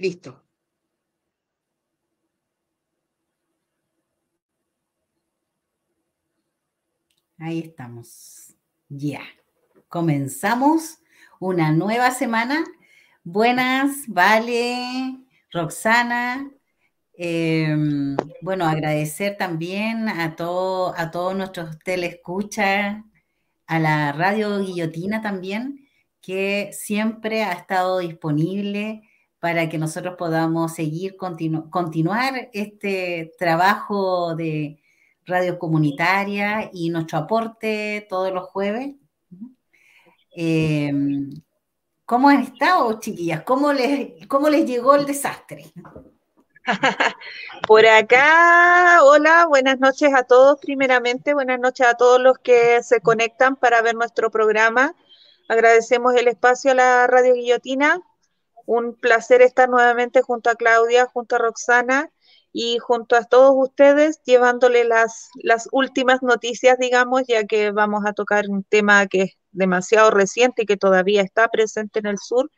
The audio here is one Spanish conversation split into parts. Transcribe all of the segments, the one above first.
Listo. Ahí estamos. Ya. Comenzamos una nueva semana. Buenas, Vale, Roxana. Em, bueno, agradecer también a, todo, a todos nuestros telescuchas, a la radio Guillotina también, que siempre ha estado disponible para que nosotros podamos seguir, continuar este trabajo de radio comunitaria y nuestro aporte todos los jueves. Em, ¿Cómo han estado, chiquillas? ¿Cómo les, ¿Cómo les llegó el desastre? Por acá, hola, buenas noches a todos. Primeramente, buenas noches a todos los que se conectan para ver nuestro programa. Agradecemos el espacio a la Radio Guillotina un placer estar nuevamente junto a Claudia, junto a Roxana y junto a todos ustedes llevándole las, las últimas noticias, digamos, ya que vamos a tocar un tema que es demasiado reciente y que todavía está presente en el sur,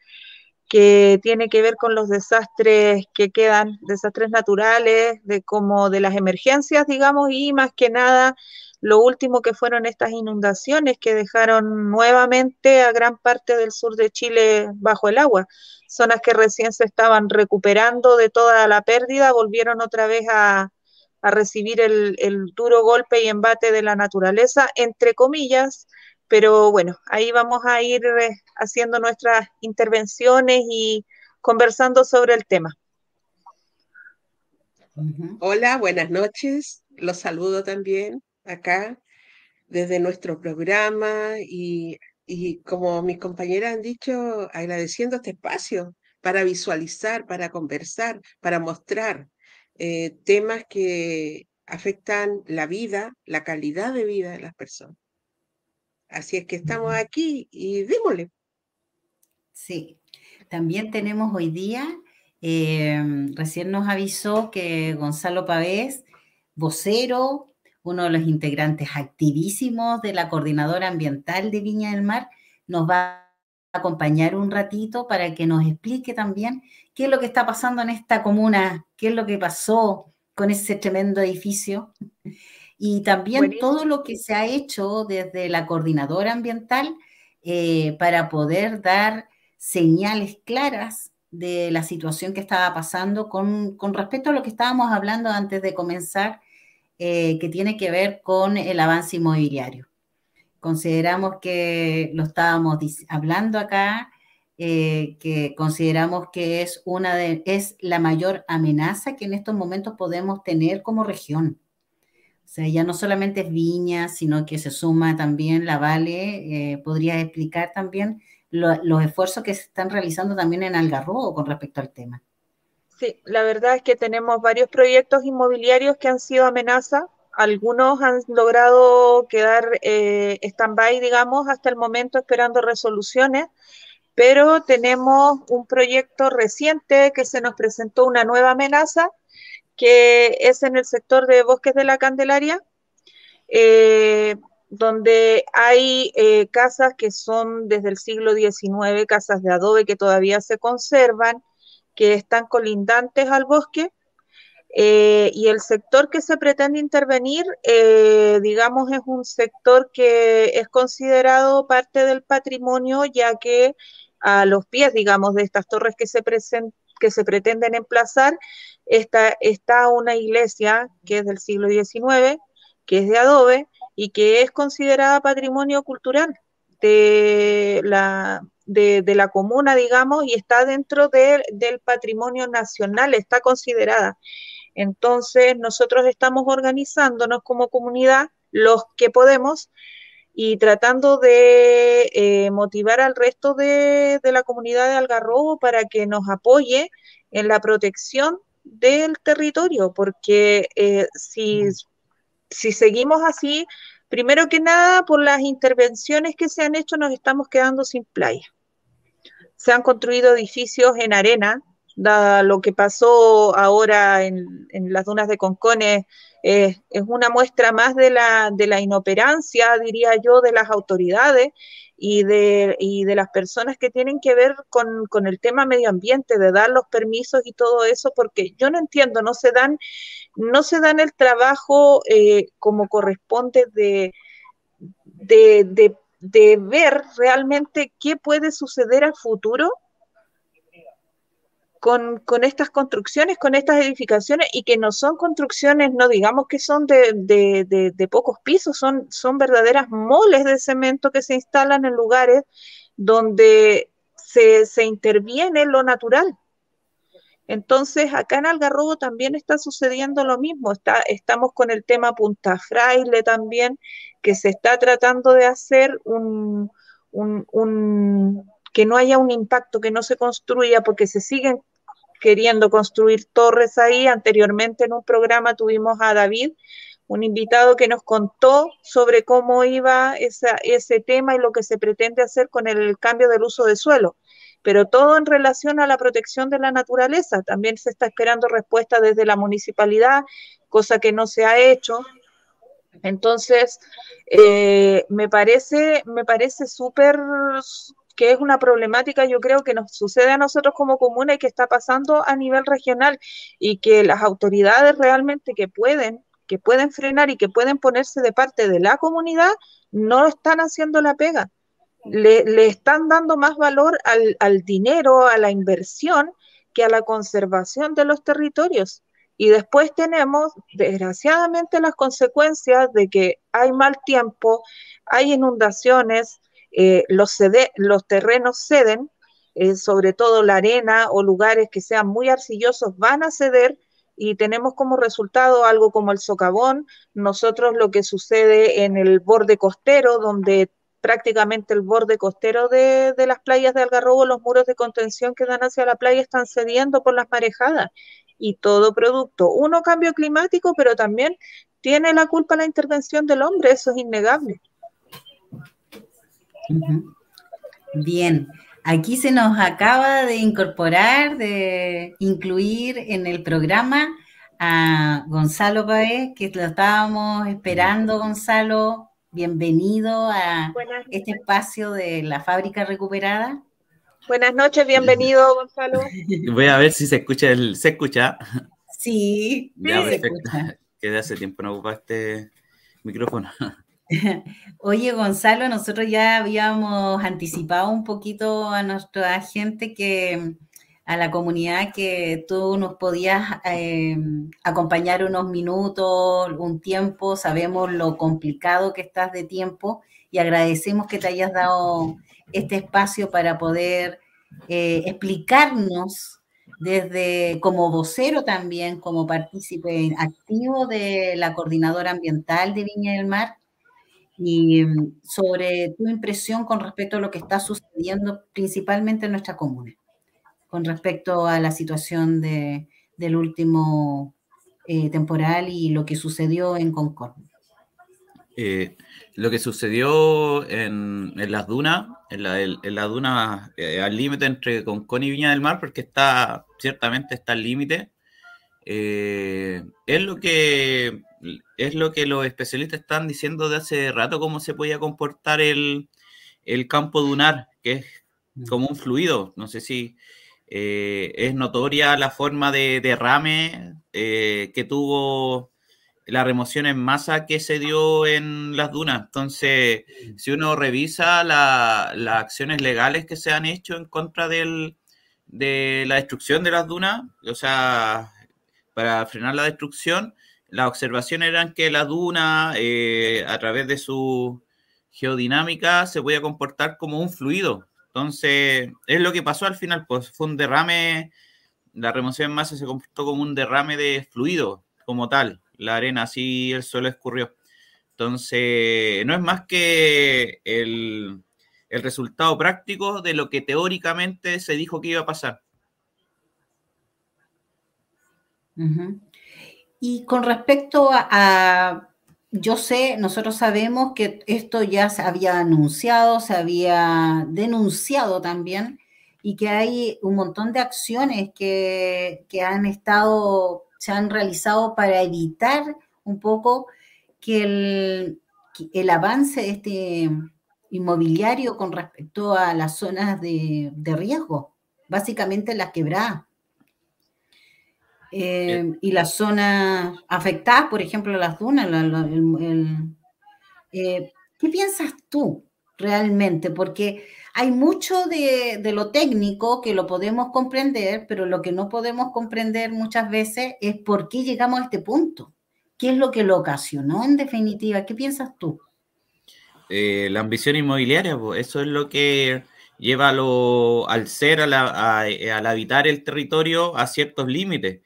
que tiene que ver con los desastres que quedan, desastres naturales, de como de las emergencias, digamos, y más que nada lo último que fueron estas inundaciones que dejaron nuevamente a gran parte del sur de Chile bajo el agua zonas que recién se estaban recuperando de toda la pérdida, volvieron otra vez a, recibir el, duro golpe y embate de la naturaleza, entre comillas, pero bueno, ahí vamos a ir eh, haciendo nuestras intervenciones y conversando sobre el tema. Hola, buenas noches. Los saludo también acá desde nuestro programa y y como mis compañeras han dicho, agradeciendo este espacio para visualizar, para conversar, para mostrar eh, temas que afectan la vida, la calidad de vida de las personas. Así es que estamos aquí y démosle. Sí, también tenemos hoy día, em, recién nos avisó que Gonzalo Pavés, vocero uno de los integrantes activísimos de la Coordinadora Ambiental de Viña del Mar, nos va a acompañar un ratito para que nos explique también qué es lo que está pasando en esta comuna, qué es lo que pasó con ese tremendo edificio. Y también todo lo que se ha hecho desde la Coordinadora Ambiental eh, para poder dar señales claras de la situación que estaba pasando con, con respecto a lo que estábamos hablando antes de comenzar eh, que tiene que ver con el avance inmobiliario. Consideramos que lo estábamos hablando acá, eh, que consideramos que es, una es la mayor amenaza que en estos momentos podemos tener como región. O sea, ya no solamente es Viña, sino que se suma también la Vale. Eh, ¿Podrías explicar también los esfuerzos que se están realizando también en Algarrobo con respecto al tema? Sí, la verdad es que tenemos varios proyectos inmobiliarios que han sido amenaza. Algunos han logrado quedar eh, stand-by, digamos, hasta el momento esperando resoluciones, pero tenemos un proyecto reciente que se nos presentó una nueva amenaza, que es en el sector de bosques de la Candelaria, eh, donde hay eh, casas que son desde el siglo XIX, casas de adobe que todavía se conservan, que están colindantes al bosque eh, y el sector que se pretende intervenir, eh, digamos, es un sector que es considerado parte del patrimonio, ya que a los pies, digamos, de estas torres que se, que se pretenden emplazar, está, está una iglesia que es del siglo XIX, que es de adobe y que es considerada patrimonio cultural de la, de, la comuna, digamos, y está dentro del patrimonio nacional, está considerada. Entonces, nosotros estamos organizándonos como comunidad, los que podemos, y tratando de eh, motivar al resto de, la comunidad de Algarrobo para que nos apoye en la protección del territorio, porque eh, si, si seguimos así, Primero que nada, por las intervenciones que se han hecho, nos estamos quedando sin playa. Se han construido edificios en arena, lo que pasó ahora en, las dunas de Concones es una muestra más de la, de la inoperancia, diría yo, de las autoridades y de, y de las personas que tienen que ver con, con, el tema medio ambiente, de dar los permisos y todo eso, porque yo no entiendo, no se dan, no se dan el trabajo eh, como corresponde de, de, de, de ver realmente qué puede suceder a futuro con, estas construcciones, con estas edificaciones, y que no son construcciones, no digamos que son de, pocos pisos, son, verdaderas moles de cemento que se instalan en lugares donde se, interviene lo natural. Entonces, acá en Algarrobo también está sucediendo lo mismo. Estamos con el tema Punta Fraile también, que se está tratando de hacer un, que no haya un impacto, que no se construya, porque se siguen queriendo construir torres ahí. Anteriormente en un programa tuvimos a David, un invitado que nos contó sobre cómo iba ese tema y lo que se pretende hacer con el cambio del uso de suelo. Pero todo en relación a la protección de la naturaleza. También se está esperando respuesta desde la municipalidad, cosa que no se ha hecho. Entonces, eh, me parece, me parece súper que es una problemática, yo creo que nos sucede a nosotros como comuna y que está pasando a nivel regional y que las autoridades realmente que pueden, que pueden frenar y que pueden ponerse de parte de la comunidad, no están haciendo la pega. Le, están dando más valor al, al dinero, a la inversión, que a la conservación de los territorios. Y después tenemos, desgraciadamente, las consecuencias de que hay mal tiempo, hay inundaciones, eh, los, los terrenos ceden, eh, sobre todo la arena o lugares que sean muy arcillosos van a ceder y tenemos como resultado algo como el socavón. Nosotros lo que sucede en el borde costero, donde prácticamente el borde costero de, de, las playas de Algarrobo, los muros de contención que dan hacia la playa están cediendo por las marejadas y todo producto. Uno, cambio climático, pero también tiene la culpa la intervención del hombre, eso es innegable. Bien, aquí se nos acaba de incorporar, de incluir en el programa a Gonzalo Paez, que lo estábamos esperando, Gonzalo. Bienvenido a este espacio de la fábrica recuperada. Buenas noches, bienvenido, Gonzalo. Voy a ver si se escucha el. ¿Se escucha? Sí, ya, se escucha. Que de hace tiempo no ocupa este micrófono. Oye, Gonzalo, nosotros ya habíamos anticipado un poquito a nuestra gente que a la comunidad que tú nos podías eh, acompañar unos minutos, un tiempo. Sabemos lo complicado que estás de tiempo y agradecemos que te hayas dado este espacio para poder eh, explicarnos desde como vocero también, como partícipe activo de la coordinadora ambiental de Viña del Mar, y mm, sobre tu impresión con respecto a lo que está sucediendo principalmente en nuestra comuna, con respecto a la situación de, del último eh, temporal y lo que sucedió en Concord. Eh, lo que sucedió en, en las dunas, en la, en la duna eh, al límite entre Concón y Viña del Mar, porque está, ciertamente está al límite, es lo que es lo que los especialistas están diciendo de hace rato, cómo se podía comportar el, campo dunar, que es mm. como un fluido. No sé si eh, es notoria la forma de derrame eh, que tuvo la remoción en masa que se dio en las dunas. Entonces, mm. si uno revisa las acciones legales que se han hecho en contra del, de la destrucción de las dunas, o sea, para frenar la destrucción, las observaciones eran que la duna, eh, a través de su geodinámica, se podía comportar como un fluido. Entonces, es lo que pasó al final, pues fue un derrame, la remoción en masa se comportó como un derrame de fluido, como tal. La arena así, el suelo escurrió. Entonces, no es más que el, resultado práctico de lo que teóricamente se dijo que iba a pasar. Y con respecto a, yo sé, nosotros sabemos que esto ya se había anunciado, se había denunciado también y que hay un montón de acciones que, que han estado, se han realizado para evitar un poco que el, el avance este inmobiliario con respecto a las zonas de, riesgo, básicamente las quebradas. Eh, y las zonas afectadas, por ejemplo, las dunas. Eh, ¿Qué piensas tú realmente? Porque hay mucho de, de, lo técnico que lo podemos comprender, pero lo que no podemos comprender muchas veces es por qué llegamos a este punto. ¿Qué es lo que lo ocasionó en definitiva? ¿Qué piensas tú? Eh, la ambición inmobiliaria, eso es lo que lleva al ser, eh, al habitar el territorio a ciertos límites.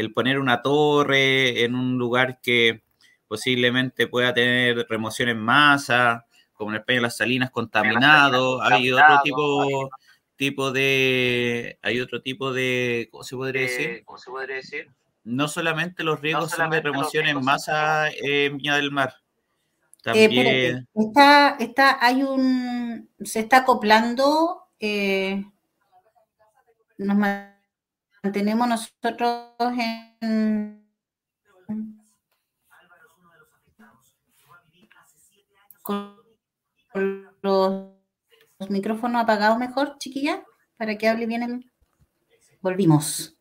El poner una torre en un lugar que posiblemente pueda tener remoción en masa, como en el Peña de las Salinas contaminado, hay otro tipo, tipo de, hay otro tipo de, ¿cómo se podría decir? ¿Cómo se podría decir? No solamente los riesgos son de remoción en masa en Viña del Mar, eh, está, está, hay un, se está acoplando, eh, nos mantenemos nosotros en, con los, micrófonos apagados mejor, chiquilla, para que hable bien el... Volvimos.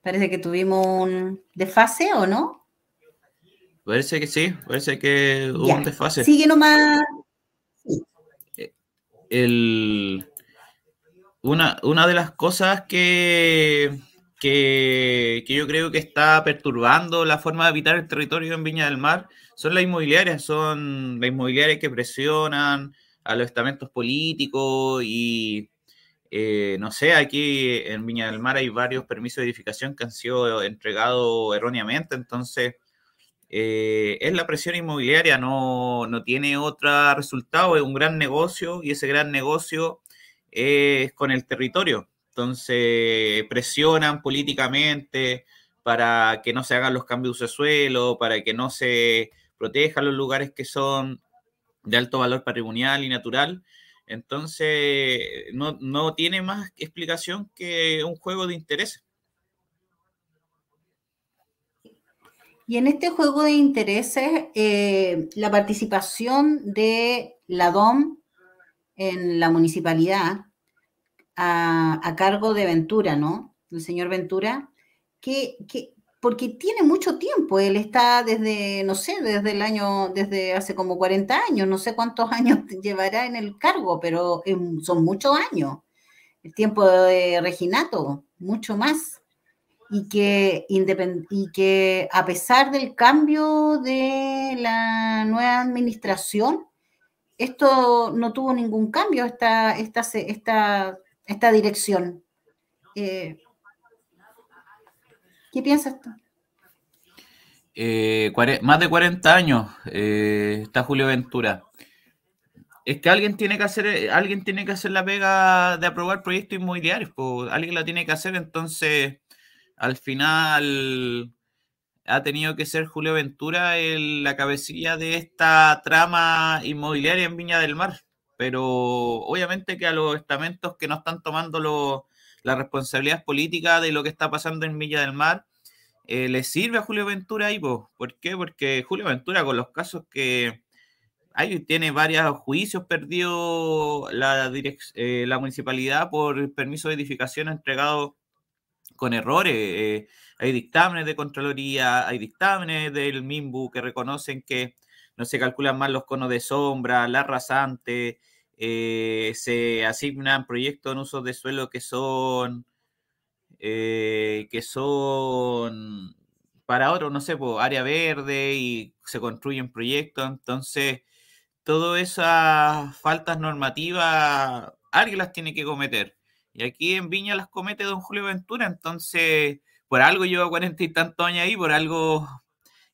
Parece que tuvimos un desfase, ¿o no? Parece que sí, parece que hubo un desfase. Sigue nomás. El, una, una de las cosas que, que, yo creo que está perturbando la forma de habitar el territorio en Viña del Mar son las inmobiliarias, son las inmobiliarias que presionan a los estamentos políticos y eh, no sé, aquí en Viña del Mar hay varios permisos de edificación que han sido entregados erróneamente, entonces eh, es la presión inmobiliaria, no, tiene otro resultado, es un gran negocio y ese gran negocio es con el territorio. Entonces presionan políticamente para que no se hagan los cambios de suelo, para que no se protejan los lugares que son de alto valor patrimonial y natural. Entonces, no, no tiene más explicación que un juego de intereses. Y en este juego de intereses, eh, la participación de la DOM en la municipalidad a, cargo de Ventura, ¿no? El señor Ventura, que, porque tiene mucho tiempo, él está desde, no sé, desde el año, desde hace como 40 años, no sé cuántos años llevará en el cargo, pero son muchos años. El tiempo de Reginato, mucho más y que, y que a pesar del cambio de la nueva administración, esto no tuvo ningún cambio, esta, esta, esta, esta dirección. Eh, ¿Qué piensas tú? Eh, más de 40 años eh, está Julio Ventura. Es que alguien tiene que hacer, alguien tiene que hacer la pega de aprobar proyectos inmobiliarios, alguien la tiene que hacer, entonces al final ha tenido que ser Julio Ventura el, la cabecilla de esta trama inmobiliaria en Viña del Mar. Pero obviamente que a los estamentos que no están tomando la responsabilidad política de lo que está pasando en Viña del Mar, eh, le sirve a Julio Ventura ahí. ¿Por qué? Porque Julio Ventura con los casos que hay, tiene varios juicios perdido la, eh, la municipalidad por permiso de edificación entregado con errores. Eh, hay dictámenes de Contraloría, hay dictámenes del MIMBU que reconocen que no se calculan mal los conos de sombra, la rasante, eh, se asignan proyectos en uso de suelo que son eh, que son para otros, no sé, por área verde y se construyen proyectos. Entonces, todas esas faltas normativas, alguien las tiene que cometer. Y aquí en Viña las comete don Julio Ventura, entonces por algo lleva cuarenta y tantos años ahí, por algo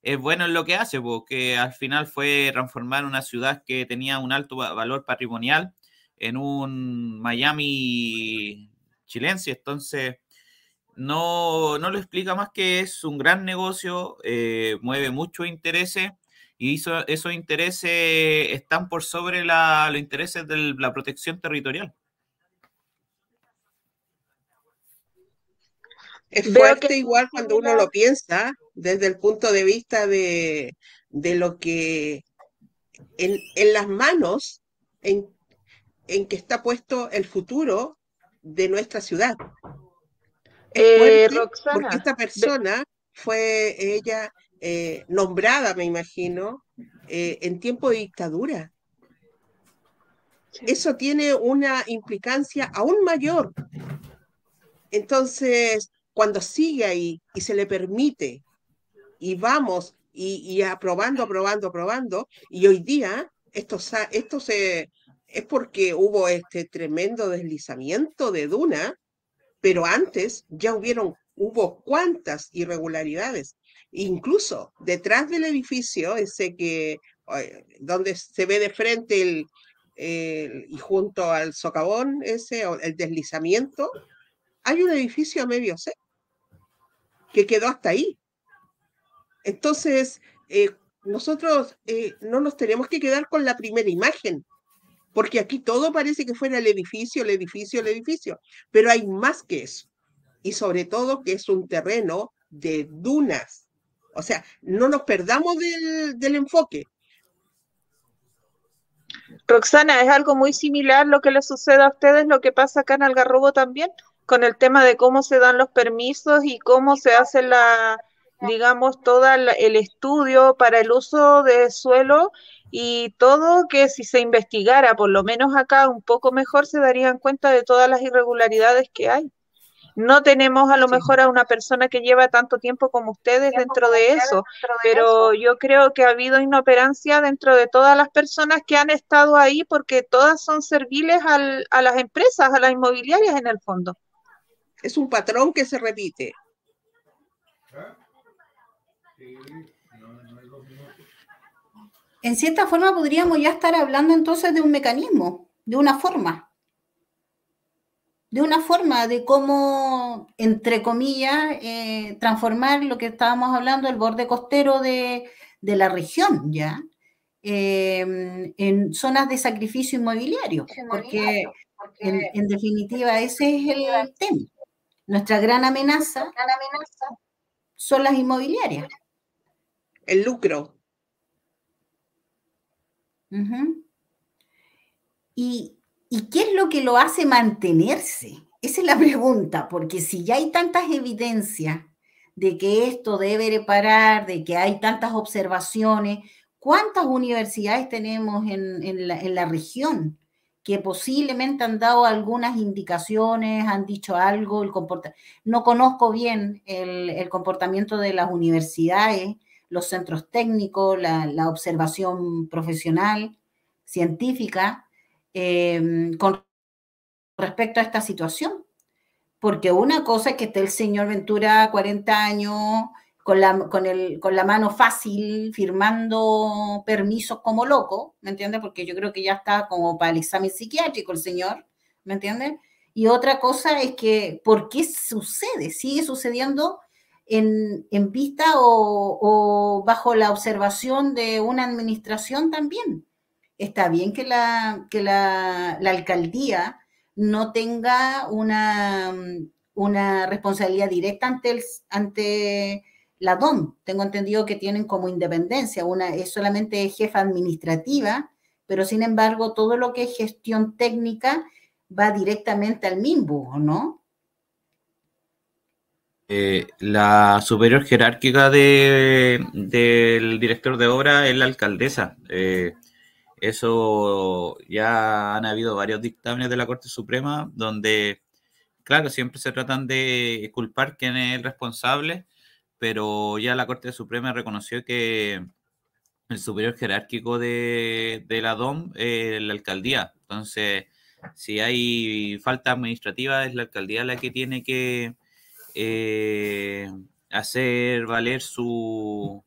es bueno en lo que hace, porque al final fue transformar una ciudad que tenía un alto valor patrimonial en un Miami chilense. Entonces, no, no lo explica más que es un gran negocio, eh, mueve muchos intereses y eso, esos intereses están por sobre los intereses de la protección territorial. Es fuerte igual cuando uno lo piensa, desde el punto de vista de, lo que en, las manos en, que está puesto el futuro de nuestra ciudad. Eh, porque esta persona fue ella eh, nombrada, me imagino, eh, en tiempo de dictadura. Eso tiene una implicancia aún mayor. Entonces, cuando sigue ahí y se le permite y vamos y, aprobando, aprobando, aprobando, y hoy día esto, esto se, es porque hubo este tremendo deslizamiento de duna, pero antes ya hubieron, hubo cuantas irregularidades. Incluso detrás del edificio, ese que, donde se ve de frente el, y junto al socavón, ese, el deslizamiento, hay un edificio medio C que quedó hasta ahí. Entonces, eh, nosotros eh, no nos tenemos que quedar con la primera imagen, porque aquí todo parece que fuera el edificio, el edificio, el edificio, pero hay más que eso. Y sobre todo que es un terreno de dunas. O sea, no nos perdamos del, del enfoque. Roxana, es algo muy similar lo que le sucede a ustedes, lo que pasa acá en Algarrobo también con el tema de cómo se dan los permisos y cómo se hace la, digamos, todo el estudio para el uso de suelo y todo que si se investigara, por lo menos acá un poco mejor, se darían cuenta de todas las irregularidades que hay. No tenemos a lo mejor a una persona que lleva tanto tiempo como ustedes dentro de eso, pero yo creo que ha habido inoperancia dentro de todas las personas que han estado ahí porque todas son serviles a las empresas, a las inmobiliarias en el fondo es un patrón que se repite. En cierta forma podríamos ya estar hablando entonces de un mecanismo, de una forma, de una forma de cómo, entre comillas, eh, transformar lo que estábamos hablando, el borde costero de, la región, ¿ya? Eh, en zonas de sacrificio inmobiliario, porque, en, en, definitiva ese es el tema. Nuestra gran amenaza, son las inmobiliarias. El lucro. ¿Y, ¿Y qué es lo que lo hace mantenerse? Esa es la pregunta, porque si ya hay tantas evidencias de que esto debe parar, de que hay tantas observaciones, ¿cuántas universidades tenemos en, la, región? que posiblemente han dado algunas indicaciones, han dicho algo, el no conozco bien el, comportamiento de las universidades, los centros técnicos, la, observación profesional, científica, em, con respecto a esta situación. Porque una cosa es que esté el señor Ventura 40 años con la, con, el, con la mano fácil, firmando permisos como loco, ¿me entiendes? Porque yo creo que ya está como para el examen psiquiátrico el señor, ¿me entiendes? Y otra cosa es que, ¿por qué sucede? Sigue sucediendo en, vista o, o, bajo la observación de una administración también. Está bien que la, que la, alcaldía no tenga una, una responsabilidad directa ante, el, ante la DOM. Tengo entendido que tienen como independencia, una es solamente jefa administrativa, pero sin embargo todo lo que es gestión técnica va directamente al MIMBU, ¿no? Eh, la superior jerárquica de, del director de obra es la alcaldesa. Eh, eso ya han habido varios dictámenes de la Corte Suprema donde, claro, siempre se tratan de culpar quién es el responsable, pero ya la Corte Suprema reconoció que el superior jerárquico de, la DOM es la alcaldía. Entonces, si hay falta administrativa, es la alcaldía la que tiene que eh, hacer valer su,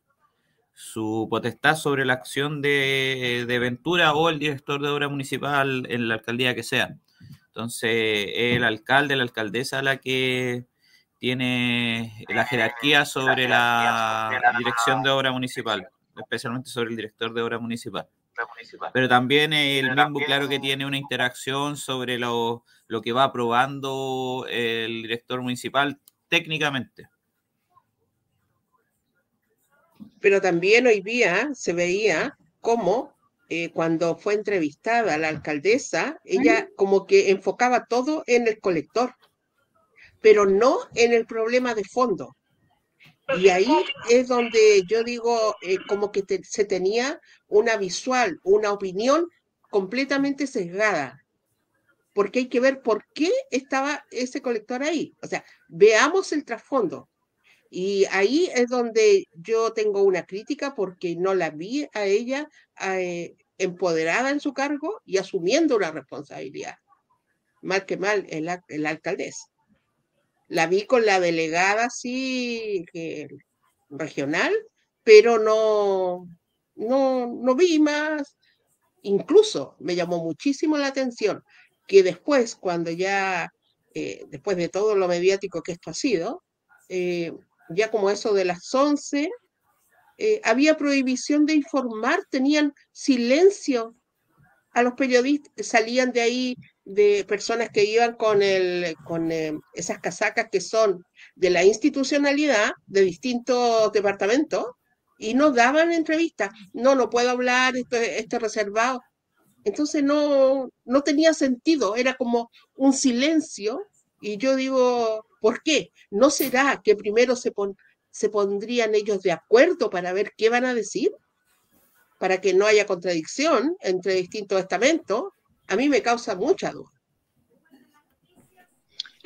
su potestad sobre la acción de, de, Ventura o el director de obra municipal en la alcaldía que sea. Entonces, el alcalde, la alcaldesa la que tiene la jerarquía sobre la dirección de obra municipal, especialmente sobre el director de obra municipal. Pero también el mismo, claro que tiene una interacción sobre lo, lo, que va aprobando el director municipal, técnicamente. Pero también hoy día se veía cómo eh, cuando fue entrevistada la alcaldesa, ella como que enfocaba todo en el colector, pero no en el problema de fondo. Y ahí es donde yo digo, eh, como que se tenía una visual, una opinión completamente sesgada, porque hay que ver por qué estaba ese colector ahí. O sea, veamos el trasfondo. Y ahí es donde yo tengo una crítica porque no la vi a ella eh, empoderada en su cargo y asumiendo una responsabilidad. Mal que mal, el, el alcaldesa. La vi con la delegada, sí, regional, pero no, no, no vi más. Incluso me llamó muchísimo la atención que después, cuando ya, eh, después de todo lo mediático que esto ha sido, eh, ya como eso de las 11, eh, había prohibición de informar, tenían silencio a los periodistas, salían de ahí de personas que iban con, el, con esas casacas que son de la institucionalidad de distintos departamentos y no daban entrevistas. No, no puedo hablar, esto, esto reservado. Entonces no, no tenía sentido, era como un silencio y yo digo, ¿por qué? ¿No será que primero se, se pondrían ellos de acuerdo para ver qué van a decir? Para que no haya contradicción entre distintos estamentos. A mí me causa mucha duda.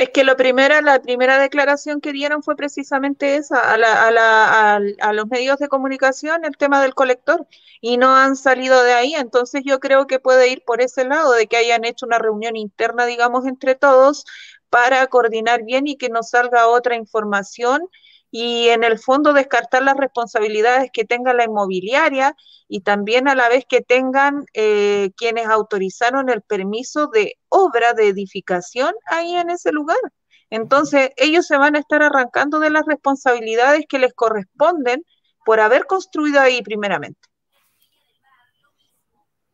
Es que lo primera, la primera declaración que dieron fue precisamente esa, a, la, a, la, a, los medios de comunicación, el tema del colector, y no han salido de ahí. Entonces yo creo que puede ir por ese lado, de que hayan hecho una reunión interna, digamos, entre todos, para coordinar bien y que nos salga otra información y en el fondo descartar las responsabilidades que tenga la inmobiliaria y también a la vez que tengan eh, quienes autorizaron el permiso de obra de edificación ahí en ese lugar. Entonces, ellos se van a estar arrancando de las responsabilidades que les corresponden por haber construido ahí primeramente.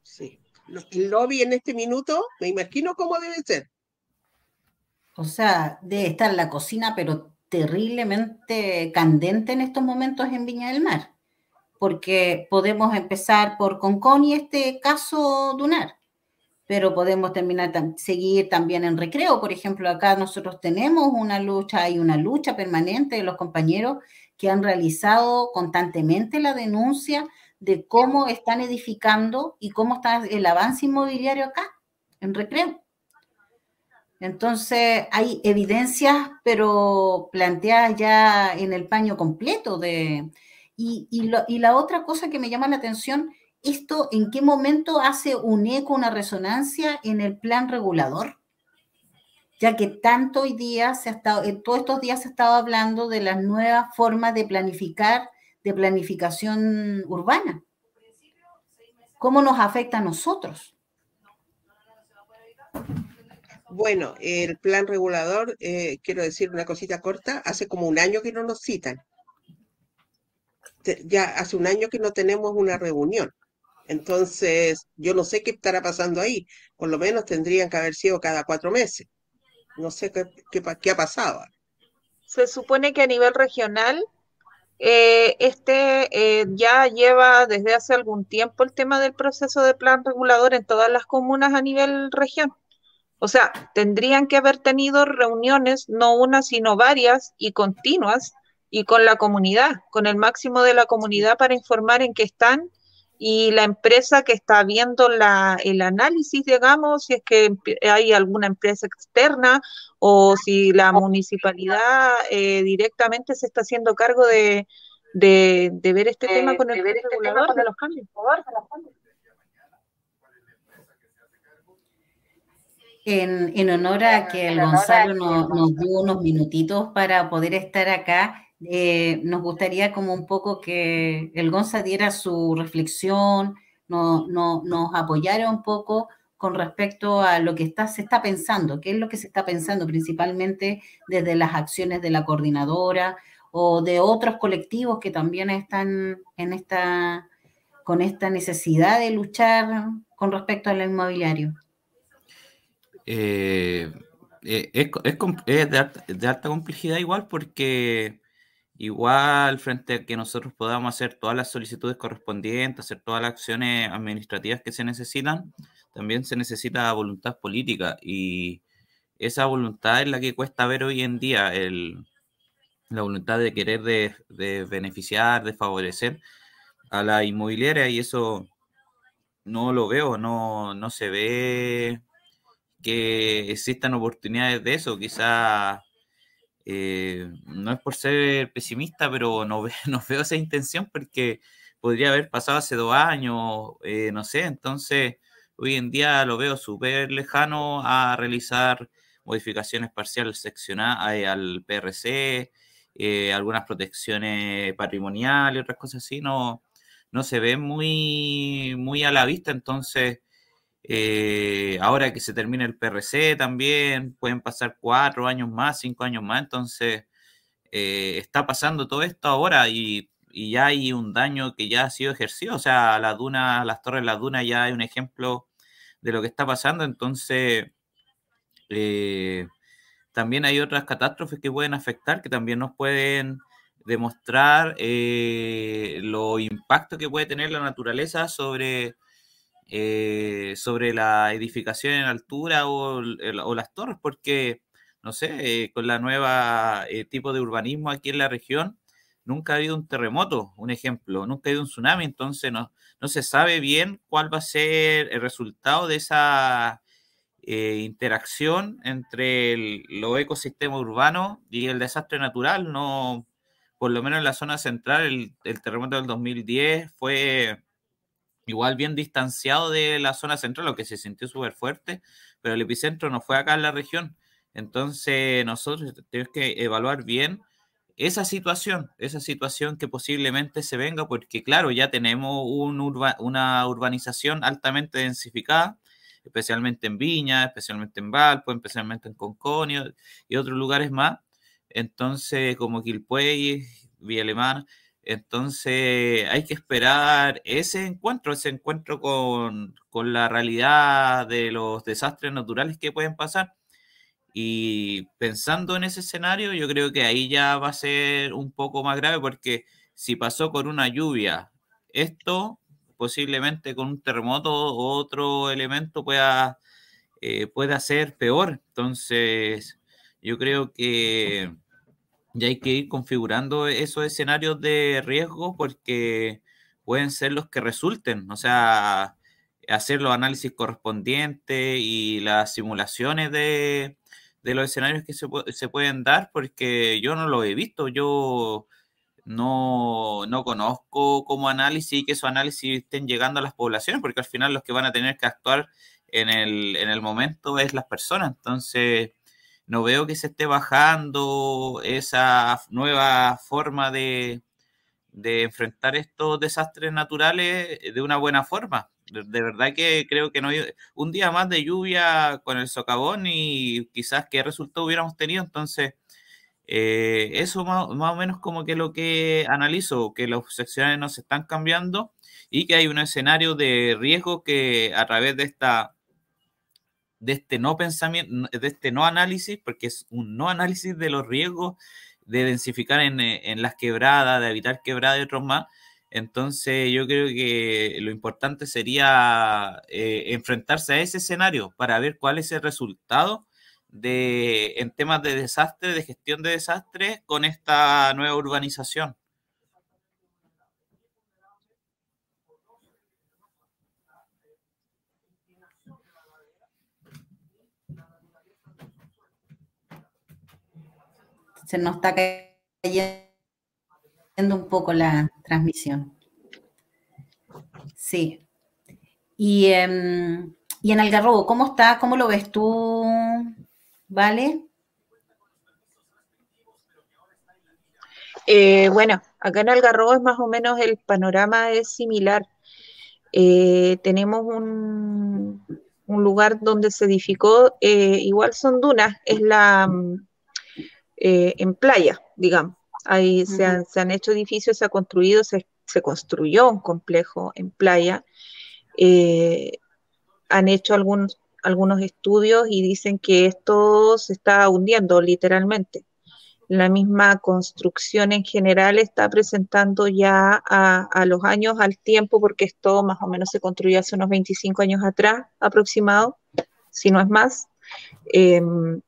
Sí, el lobby en este minuto, me imagino cómo debe ser. O sea, debe estar la cocina, pero terriblemente candente en estos momentos en Viña del Mar, porque podemos empezar por Concón y este caso Dunar, pero podemos terminar, seguir también en recreo. Por ejemplo, acá nosotros tenemos una lucha, hay una lucha permanente de los compañeros que han realizado constantemente la denuncia de cómo están edificando y cómo está el avance inmobiliario acá, en recreo. Entonces hay evidencias, pero planteadas ya en el paño completo de... Y, y, la otra cosa que me llama la atención, esto en qué momento hace un eco, una resonancia en el plan regulador, ya que tanto hoy día se ha estado, en todos estos días se ha estado hablando de las nuevas formas de planificar, de planificación urbana. ¿Cómo nos afecta a nosotros? Bueno, el plan regulador, eh, quiero decir una cosita corta, hace como un año que no nos citan. Ya hace un año que no tenemos una reunión. Entonces, yo no sé qué estará pasando ahí. Por lo menos tendrían que haber sido cada cuatro meses. No sé qué, ha pasado. Se supone que a nivel regional, eh, este eh, ya lleva desde hace algún tiempo el tema del proceso de plan regulador en todas las comunas a nivel región. O sea, tendrían que haber tenido reuniones, no una, sino varias y continuas, y con la comunidad, con el máximo de la comunidad para informar en qué están y la empresa que está viendo la, el análisis, digamos, si es que hay alguna empresa externa o si la municipalidad eh, directamente se está haciendo cargo de, de, ver este tema con el, este regulador de los cambios. En, honor a que el Gonzalo nos, dio unos minutitos para poder estar acá, eh, nos gustaría como un poco que el Gonzalo diera su reflexión, no, nos apoyara un poco con respecto a lo que está, se está pensando, qué es lo que se está pensando principalmente desde las acciones de la coordinadora o de otros colectivos que también están en esta, con esta necesidad de luchar con respecto al inmobiliario. Eh, Eh, es, de, alta, complejidad igual porque igual frente a que nosotros podamos hacer todas las solicitudes correspondientes, hacer todas las acciones administrativas que se necesitan, también se necesita voluntad política y esa voluntad es la que cuesta ver hoy en día, la voluntad de querer de beneficiar, de favorecer a la inmobiliaria y eso no lo veo, no, no se ve que existan oportunidades de eso. Quizá eh, no es por ser pesimista, pero no, no, veo esa intención porque podría haber pasado hace dos años, eh, no sé, entonces hoy en día lo veo súper lejano a realizar modificaciones parciales seccionadas eh, al PRC, algunas protecciones patrimoniales, otras cosas así, no, no se ve muy, muy a la vista, entonces eh, ahora que se termina el PRC también, pueden pasar cuatro años más, cinco años más, entonces eh, está pasando todo esto ahora y, ya hay un daño que ya ha sido ejercido, o sea, las dunas, las torres las dunas ya hay un ejemplo de lo que está pasando, entonces eh, también hay otras catástrofes que pueden afectar, que también nos pueden demostrar eh, lo impacto que puede tener la naturaleza sobre, eh, sobre la edificación en altura o, las torres, porque, no sé, eh, con la nueva tipo de urbanismo aquí en la región, nunca ha habido un terremoto, un ejemplo, nunca ha habido un tsunami, entonces no, no se sabe bien cuál va a ser el resultado de esa interacción entre el, los ecosistemas urbanos y el desastre natural. No, por lo menos en la zona central, el, terremoto del 2010 fue igual bien distanciado de la zona central, lo que se sintió súper fuerte, pero el epicentro no fue acá en la región. Entonces nosotros tenemos que evaluar bien esa situación, esa situación que posiblemente se venga, porque claro, ya tenemos una urbanización altamente densificada, especialmente en Viña, especialmente en Valpo, especialmente en Conconio y otros lugares más, entonces como Quilpuey, Vía Alemana, entonces hay que esperar ese encuentro, ese encuentro con, la realidad de los desastres naturales que pueden pasar. Y pensando en ese escenario, yo creo que ahí ya va a ser un poco más grave porque si pasó con una lluvia, esto posiblemente con un terremoto o otro elemento pueda, eh, pueda ser peor. Entonces, yo creo que ya hay que ir configurando esos escenarios de riesgo porque pueden ser los que resulten, o sea, hacer los análisis correspondientes y las simulaciones de, los escenarios que se, se, pueden dar, porque yo no lo he visto, yo no, no conozco como análisis y que esos análisis estén llegando a las poblaciones, porque al final los que van a tener que actuar en el, en el momento es las personas, entonces no veo que se esté bajando esa nueva forma de, enfrentar estos desastres naturales de una buena forma. De, verdad que creo que no hay un día más de lluvia con el socavón y quizás qué resultado hubiéramos tenido. Entonces, eh, eso más, más, o menos como que lo que analizo, que las secciones no se están cambiando y que hay un escenario de riesgo que a través de esta de este no pensamiento, de este no análisis, porque es un no análisis de los riesgos de densificar en, eh, las quebradas, de evitar quebradas y otros más. Entonces yo creo que lo importante sería eh, enfrentarse a ese escenario para ver cuál es el resultado de, en temas de desastre, de gestión de desastres con esta nueva urbanización. Se nos está cayendo un poco la transmisión. Sí. Y, em, y en Algarrobo, ¿cómo está? ¿Cómo lo ves tú? ¿Vale? Eh, bueno, acá en Algarrobo es más o menos el panorama es similar. Eh, tenemos un, un, lugar donde se edificó, eh, igual son dunas, es la, eh, en playa, digamos. Ahí se, han, hecho edificios, se ha construido, se, construyó un complejo en playa. Eh, han hecho algunos, algunos estudios y dicen que esto se está hundiendo literalmente. La misma construcción en general está presentando ya a, los años, al tiempo, porque esto más o menos se construyó hace unos 25 años atrás aproximado, si no es más. Em,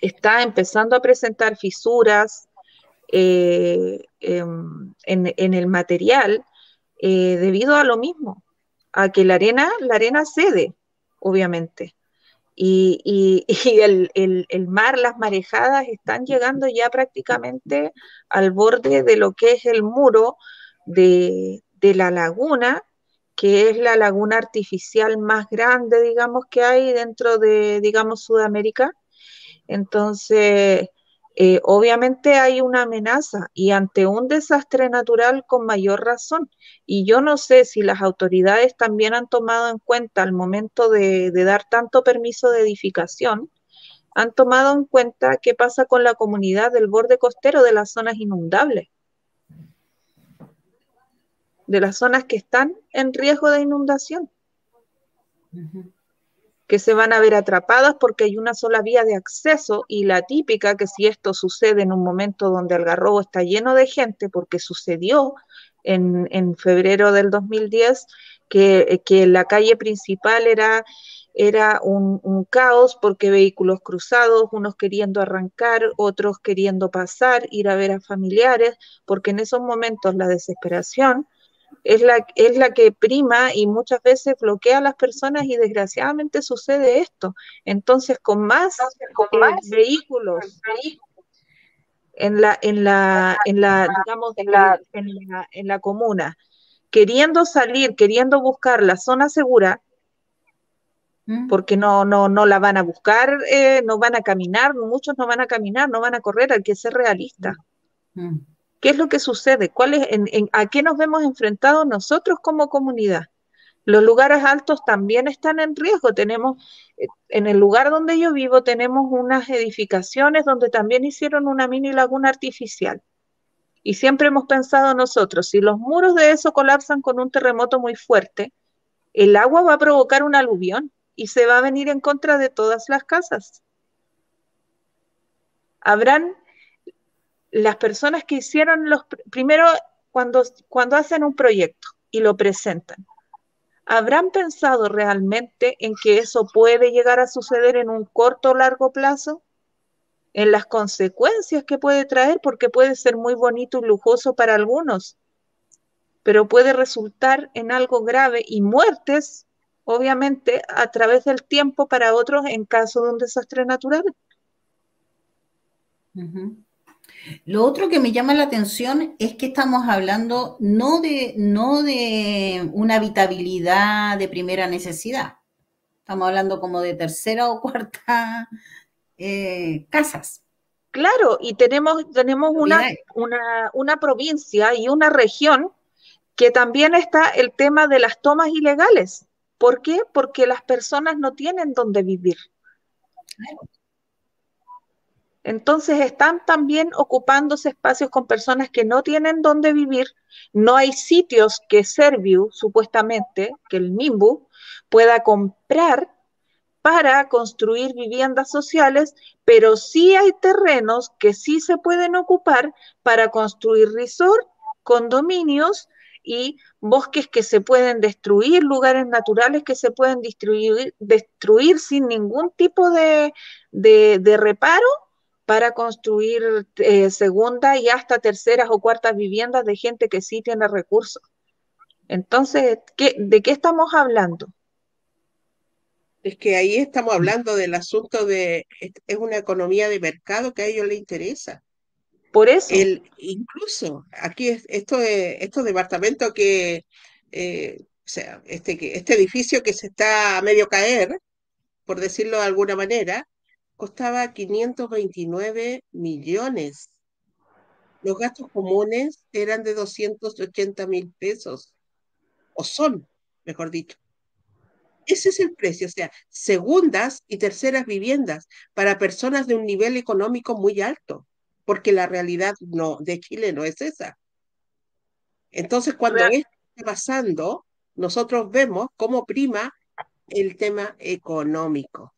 está empezando a presentar fisuras eh, em, en, el material eh, debido a lo mismo, a que la arena, la arena cede, obviamente. Y, el, mar, las marejadas están llegando ya prácticamente al borde de lo que es el muro de, de la laguna, que es la laguna artificial más grande, digamos, que hay dentro de, digamos, Sudamérica. Entonces, eh, obviamente hay una amenaza y ante un desastre natural con mayor razón. Y yo no sé si las autoridades también han tomado en cuenta al momento de, dar tanto permiso de edificación, han tomado en cuenta qué pasa con la comunidad del borde costero de las zonas inundables, de las zonas que están en riesgo de inundación que se van a ver atrapadas porque hay una sola vía de acceso y la típica que si esto sucede en un momento donde Algarrobo está lleno de gente, porque sucedió en, febrero del 2010, que, que, la calle principal era, era un, caos porque vehículos cruzados, unos queriendo arrancar, otros queriendo pasar, ir a ver a familiares, porque en esos momentos la desesperación es la, es la que prima y muchas veces bloquea a las personas y desgraciadamente sucede esto. Entonces, con más, con eh, más vehículos en la, en la, en la, digamos, en la, en la, comuna, queriendo salir, queriendo buscar la zona segura, mm. porque no, no, no la van a buscar, eh, no van a caminar, muchos no van a caminar, no van a correr, hay que ser realista. Mm. ¿Qué es lo que sucede? ¿Cuál es, ¿A qué nos vemos enfrentados nosotros como comunidad? Los lugares altos también están en riesgo. Tenemos, eh, en el lugar donde yo vivo, tenemos unas edificaciones donde también hicieron una mini laguna artificial. Y siempre hemos pensado nosotros, si los muros de eso colapsan con un terremoto muy fuerte, el agua va a provocar un aluvión y se va a venir en contra de todas las casas. Habrán las personas que hicieron los, primero cuando, cuando hacen un proyecto y lo presentan, ¿habrán pensado realmente en que eso puede llegar a suceder en un corto o largo plazo? En las consecuencias que puede traer, porque puede ser muy bonito y lujoso para algunos, pero puede resultar en algo grave y muertes, obviamente, a través del tiempo para otros en caso de un desastre natural. Lo otro que me llama la atención es que estamos hablando no de, no de una habitabilidad de primera necesidad, estamos hablando como de tercera o cuarta eh, casas. Claro, y tenemos, tenemos una, una, una provincia y una región que también está el tema de las tomas ilegales. ¿Por qué? Porque las personas no tienen dónde vivir. Claro. Entonces están también ocupándose espacios con personas que no tienen dónde vivir. No hay sitios que Serviu, supuestamente, que el MIMBU, pueda comprar para construir viviendas sociales, pero sí hay terrenos que sí se pueden ocupar para construir resort, condominios y bosques que se pueden destruir, lugares naturales que se pueden destruir, sin ningún tipo de reparo para construir eh, segunda y hasta terceras o cuartas viviendas de gente que sí tiene recursos. Entonces, ¿de qué estamos hablando? Es que ahí estamos hablando del asunto de, es una economía de mercado que a ellos les interesa. Por eso. El, incluso aquí, esto, estos departamentos que, eh, o sea, este, este edificio que se está a medio caer, por decirlo de alguna manera, costaba 529 millones. Los gastos comunes eran de 280 mil pesos, o son, mejor dicho. Ese es el precio, o sea, segundas y terceras viviendas para personas de un nivel económico muy alto, porque la realidad no, de Chile no es esa. Entonces, cuando esto está pasando, nosotros vemos cómo prima el tema económico.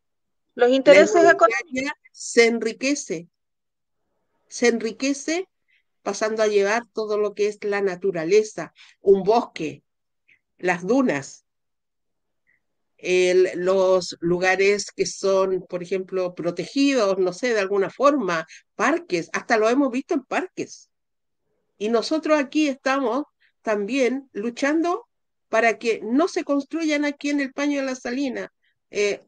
Los intereses económicos. Se enriquece, se enriquece pasando a llevar todo lo que es la naturaleza, un bosque, las dunas, los lugares que son, por ejemplo, protegidos, no sé, de alguna forma, parques, hasta lo hemos visto en parques. Y nosotros aquí estamos también luchando para que no se construyan aquí en el paño de la salina, eh,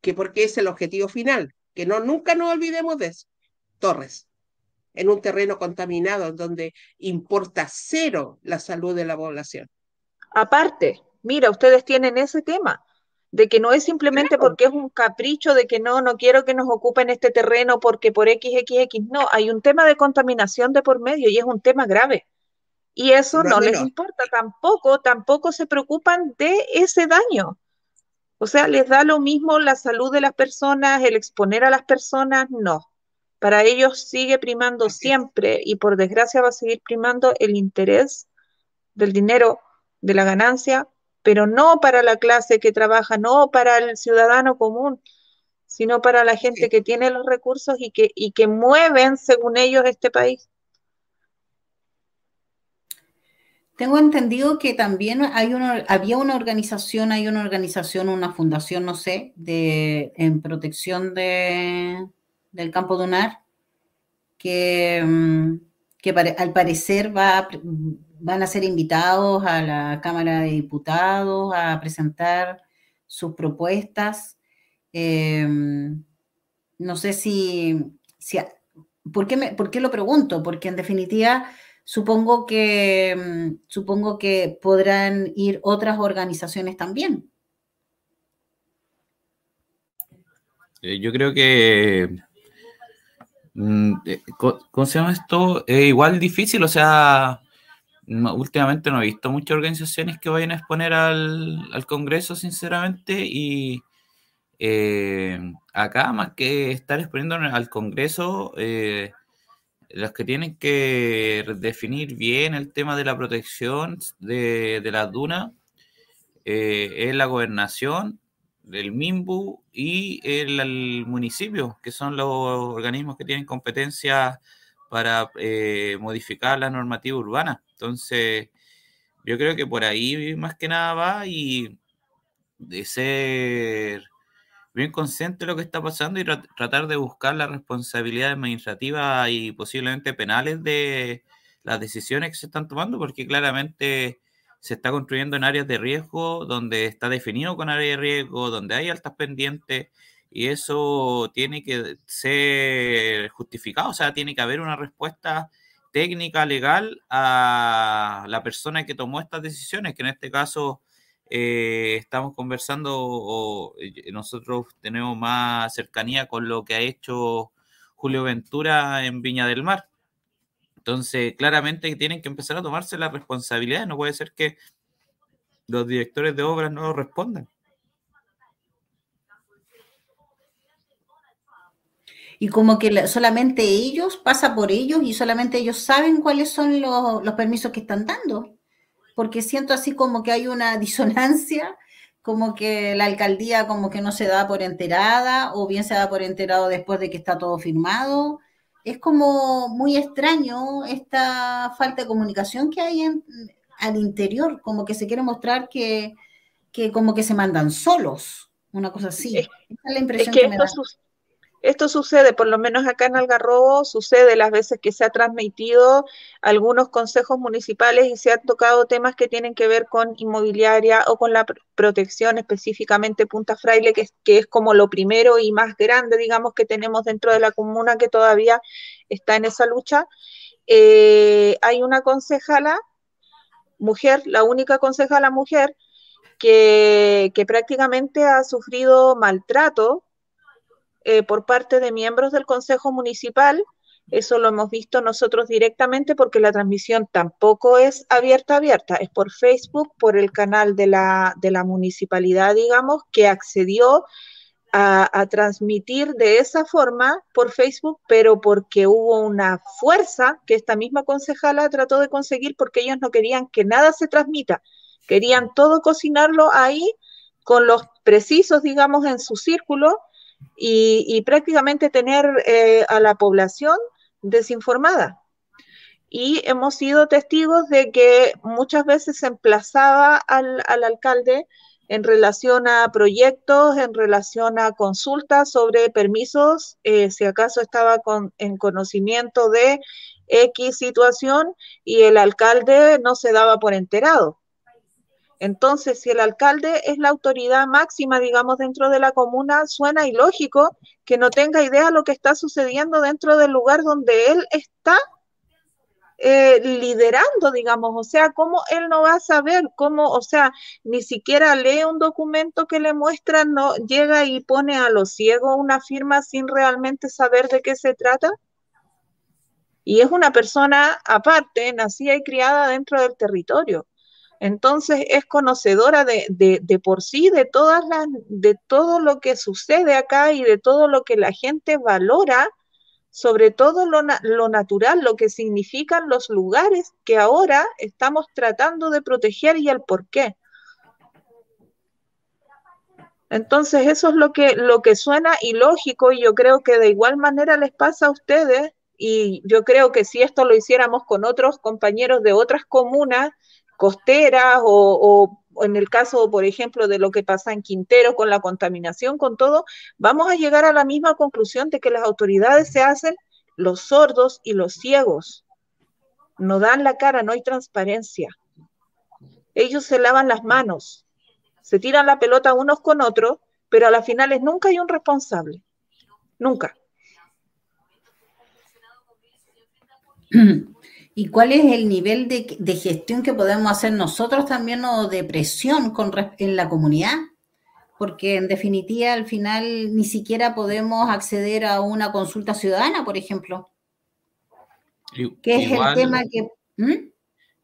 que porque es el objetivo final, que no nunca nos olvidemos de eso. Torres, en un terreno contaminado donde importa cero la salud de la población. Aparte, mira, ustedes tienen ese tema de que no es simplemente porque es un capricho de que no, no quiero que nos ocupen este terreno porque por XXX, no, hay un tema de contaminación de por medio y es un tema grave. Y eso no les importa tampoco, tampoco se preocupan de ese daño. O sea, les da lo mismo la salud de las personas, el exponer a las personas, no. Para ellos sigue primando siempre y por desgracia va a seguir primando el interés del dinero, de la ganancia, pero no para la clase que trabaja, no para el ciudadano común, sino para la gente que tiene los recursos y que, y que mueven, según ellos, este país. Tengo entendido que también hay una, había una organización, hay una organización, una fundación, no sé, de, en protección de, del campo dunar, que, mm, que al parecer va, van a ser invitados a la Cámara de Diputados a presentar sus propuestas. Em, no sé si, si ¿por, me, ¿por qué lo pregunto? Porque en definitiva supongo que, mm, supongo que podrán ir otras organizaciones también. Eh, yo creo que mm, eh, ¿Cómo esto? Es igual difícil, o sea, últimamente no he visto muchas organizaciones que vayan a exponer al, Congreso, sinceramente, y eh, acá, más que estar exponiendo al Congreso, eh, los que tienen que definir bien el tema de la protección de, de las dunas eh, es la gobernación, el MIMBU y el, municipio, que son los organismos que tienen competencia para modificar la normativa urbana. Entonces, yo creo que por ahí más que nada va y de ser bien consciente de lo que está pasando y tratar de buscar las responsabilidades administrativas y posiblemente penales de las decisiones que se están tomando, porque claramente se está construyendo en áreas de riesgo donde está definido con áreas de riesgo, donde hay altas pendientes y eso tiene que ser justificado, o sea, tiene que haber una respuesta técnica legal a la persona que tomó estas decisiones, que en este caso eh, estamos conversando o eh, nosotros tenemos más cercanía con lo que ha hecho Julio Ventura en Viña del Mar. Entonces, claramente tienen que empezar a tomarse la responsabilidad. No puede ser que los directores de obras no respondan. y como que solamente ellos, pasa por ellos y solamente ellos saben cuáles son los, permisos que están dando. Porque siento así como que hay una disonancia, como que la alcaldía como que no se da por enterada o bien se da por enterado después de que está todo firmado. Es como muy extraño esta falta de comunicación que hay al interior, como que se quiere mostrar que, como que se mandan solos, una cosa así. Esa es la impresión que, me da. Esto sucede, por lo menos acá en Algarrobo, sucede las veces que se ha transmitido algunos consejos municipales y se han tocado temas que tienen que ver con inmobiliaria o con la protección, específicamente Punta Fraile, que es, que es como lo primero y más grande, digamos, que tenemos dentro de la comuna que todavía está en esa lucha. Eh, hay una concejala, mujer, la única concejala mujer, que, que prácticamente ha sufrido maltrato eh, por parte de miembros del Consejo Municipal. Eso lo hemos visto nosotros directamente porque la transmisión tampoco es abierta, abierta, es por Facebook, por el canal de la, de la municipalidad, digamos, que accedió a, transmitir de esa forma por Facebook, pero porque hubo una fuerza que esta misma concejala trató de conseguir porque ellos no querían que nada se transmita, querían todo cocinarlo ahí con los precisos, digamos, en su círculo y, prácticamente tener eh, a la población desinformada. Y hemos sido testigos de que muchas veces se emplazaba al, alcalde en relación a proyectos, en relación a consultas sobre permisos, eh, si acaso estaba con, en conocimiento de X situación y el alcalde no se daba por enterado. Entonces, si el alcalde es la autoridad máxima, digamos, dentro de la comuna, suena ilógico que no tenga idea de lo que está sucediendo dentro del lugar donde él está eh, liderando, digamos, o sea, ¿cómo él no va a saber? ¿Cómo, o sea, ni siquiera lee un documento que le muestra, no llega y pone a lo ciego una firma sin realmente saber de qué se trata? Y es una persona aparte, nacida y criada dentro del territorio. Entonces es conocedora de, por sí de todas las, de todo lo que sucede acá y de todo lo que la gente valora, sobre todo lo, lo natural, lo que significan los lugares que ahora estamos tratando de proteger y el por qué. Entonces eso es lo que, lo que suena ilógico y yo creo que de igual manera les pasa a ustedes y yo creo que si esto lo hiciéramos con otros compañeros de otras comunas, costeras o, en el caso, por ejemplo, de lo que pasa en Quintero con la contaminación, con todo, vamos a llegar a la misma conclusión de que las autoridades se hacen los sordos y los ciegos. No dan la cara, no hay transparencia. Ellos se lavan las manos, se tiran la pelota unos con otros, pero a las finales nunca hay un responsable. Nunca. ¿Y cuál es el nivel de, gestión que podemos hacer nosotros también o de presión con, en la comunidad? Porque en definitiva al final ni siquiera podemos acceder a una consulta ciudadana, por ejemplo. ¿Qué es el tema que... ¿Mm?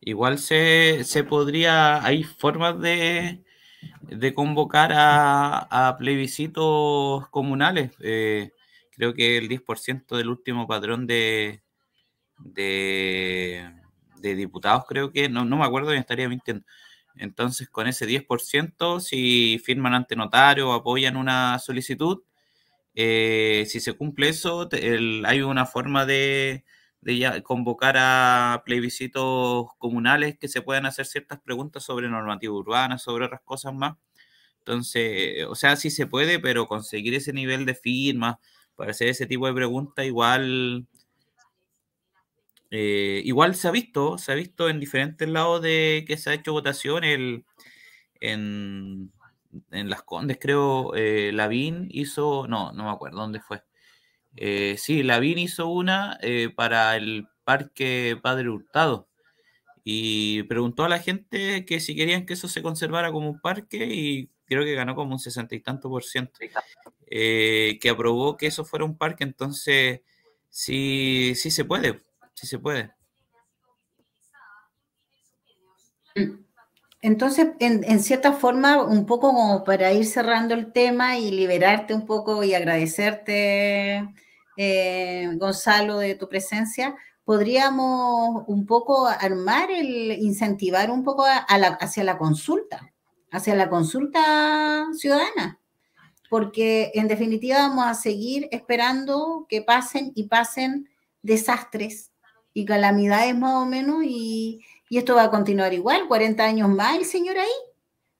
Igual se, podría, hay formas de, convocar a, plebiscitos comunales. Eh, creo que el 10% del último padrón de, de, diputados, creo que, no, no me acuerdo, me estaría mintiendo. Entonces, con ese 10%, si firman ante notario o apoyan una solicitud, eh, si se cumple eso, hay una forma de, convocar a plebiscitos comunales que se puedan hacer ciertas preguntas sobre normativa urbana, sobre otras cosas más. Entonces, o sea, sí se puede, pero conseguir ese nivel de firmas para hacer ese tipo de preguntas igual eh, igual se ha visto, se ha visto en diferentes lados de que se ha hecho votación. El, en, Las Condes, creo, eh, Lavín hizo, no, no me acuerdo dónde fue. Eh, sí, Lavín hizo una eh, para el Parque Padre Hurtado y preguntó a la gente que si querían que eso se conservara como un parque y creo que ganó como un sesenta y tanto por ciento, que aprobó que eso fuera un parque, entonces sí, sí se puede, Sí se puede. Entonces, en, cierta forma, un poco como para ir cerrando el tema y liberarte un poco y agradecerte, eh, Gonzalo, de tu presencia, podríamos un poco armar el, incentivar un poco hacia la consulta, hacia la consulta ciudadana, porque en definitiva vamos a seguir esperando que pasen y pasen desastres y calamidades más o menos, y, esto va a continuar igual, 40 años más el señor ahí,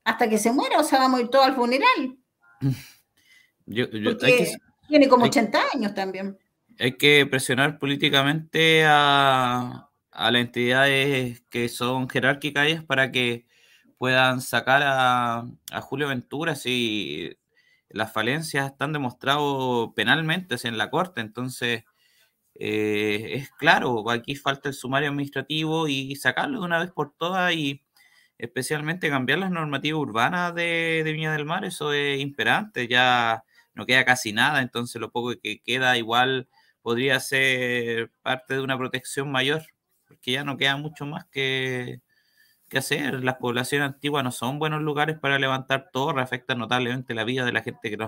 hasta que se muera, o sea, vamos a ir todos al funeral. tiene como 80 años también. Hay que presionar políticamente a, a las entidades que son jerárquicas para que puedan sacar a, a Julio Ventura si las falencias están demostradas penalmente en la corte, entonces eh, es claro, aquí falta el sumario administrativo y sacarlo de una vez por todas y especialmente cambiar las normativas urbanas de, Viña del Mar, eso es imperante, ya no queda casi nada, entonces lo poco que queda igual podría ser parte de una protección mayor, porque ya no queda mucho más que, hacer. Las poblaciones antiguas no son buenos lugares para levantar torres, afectan notablemente la vida de la gente que,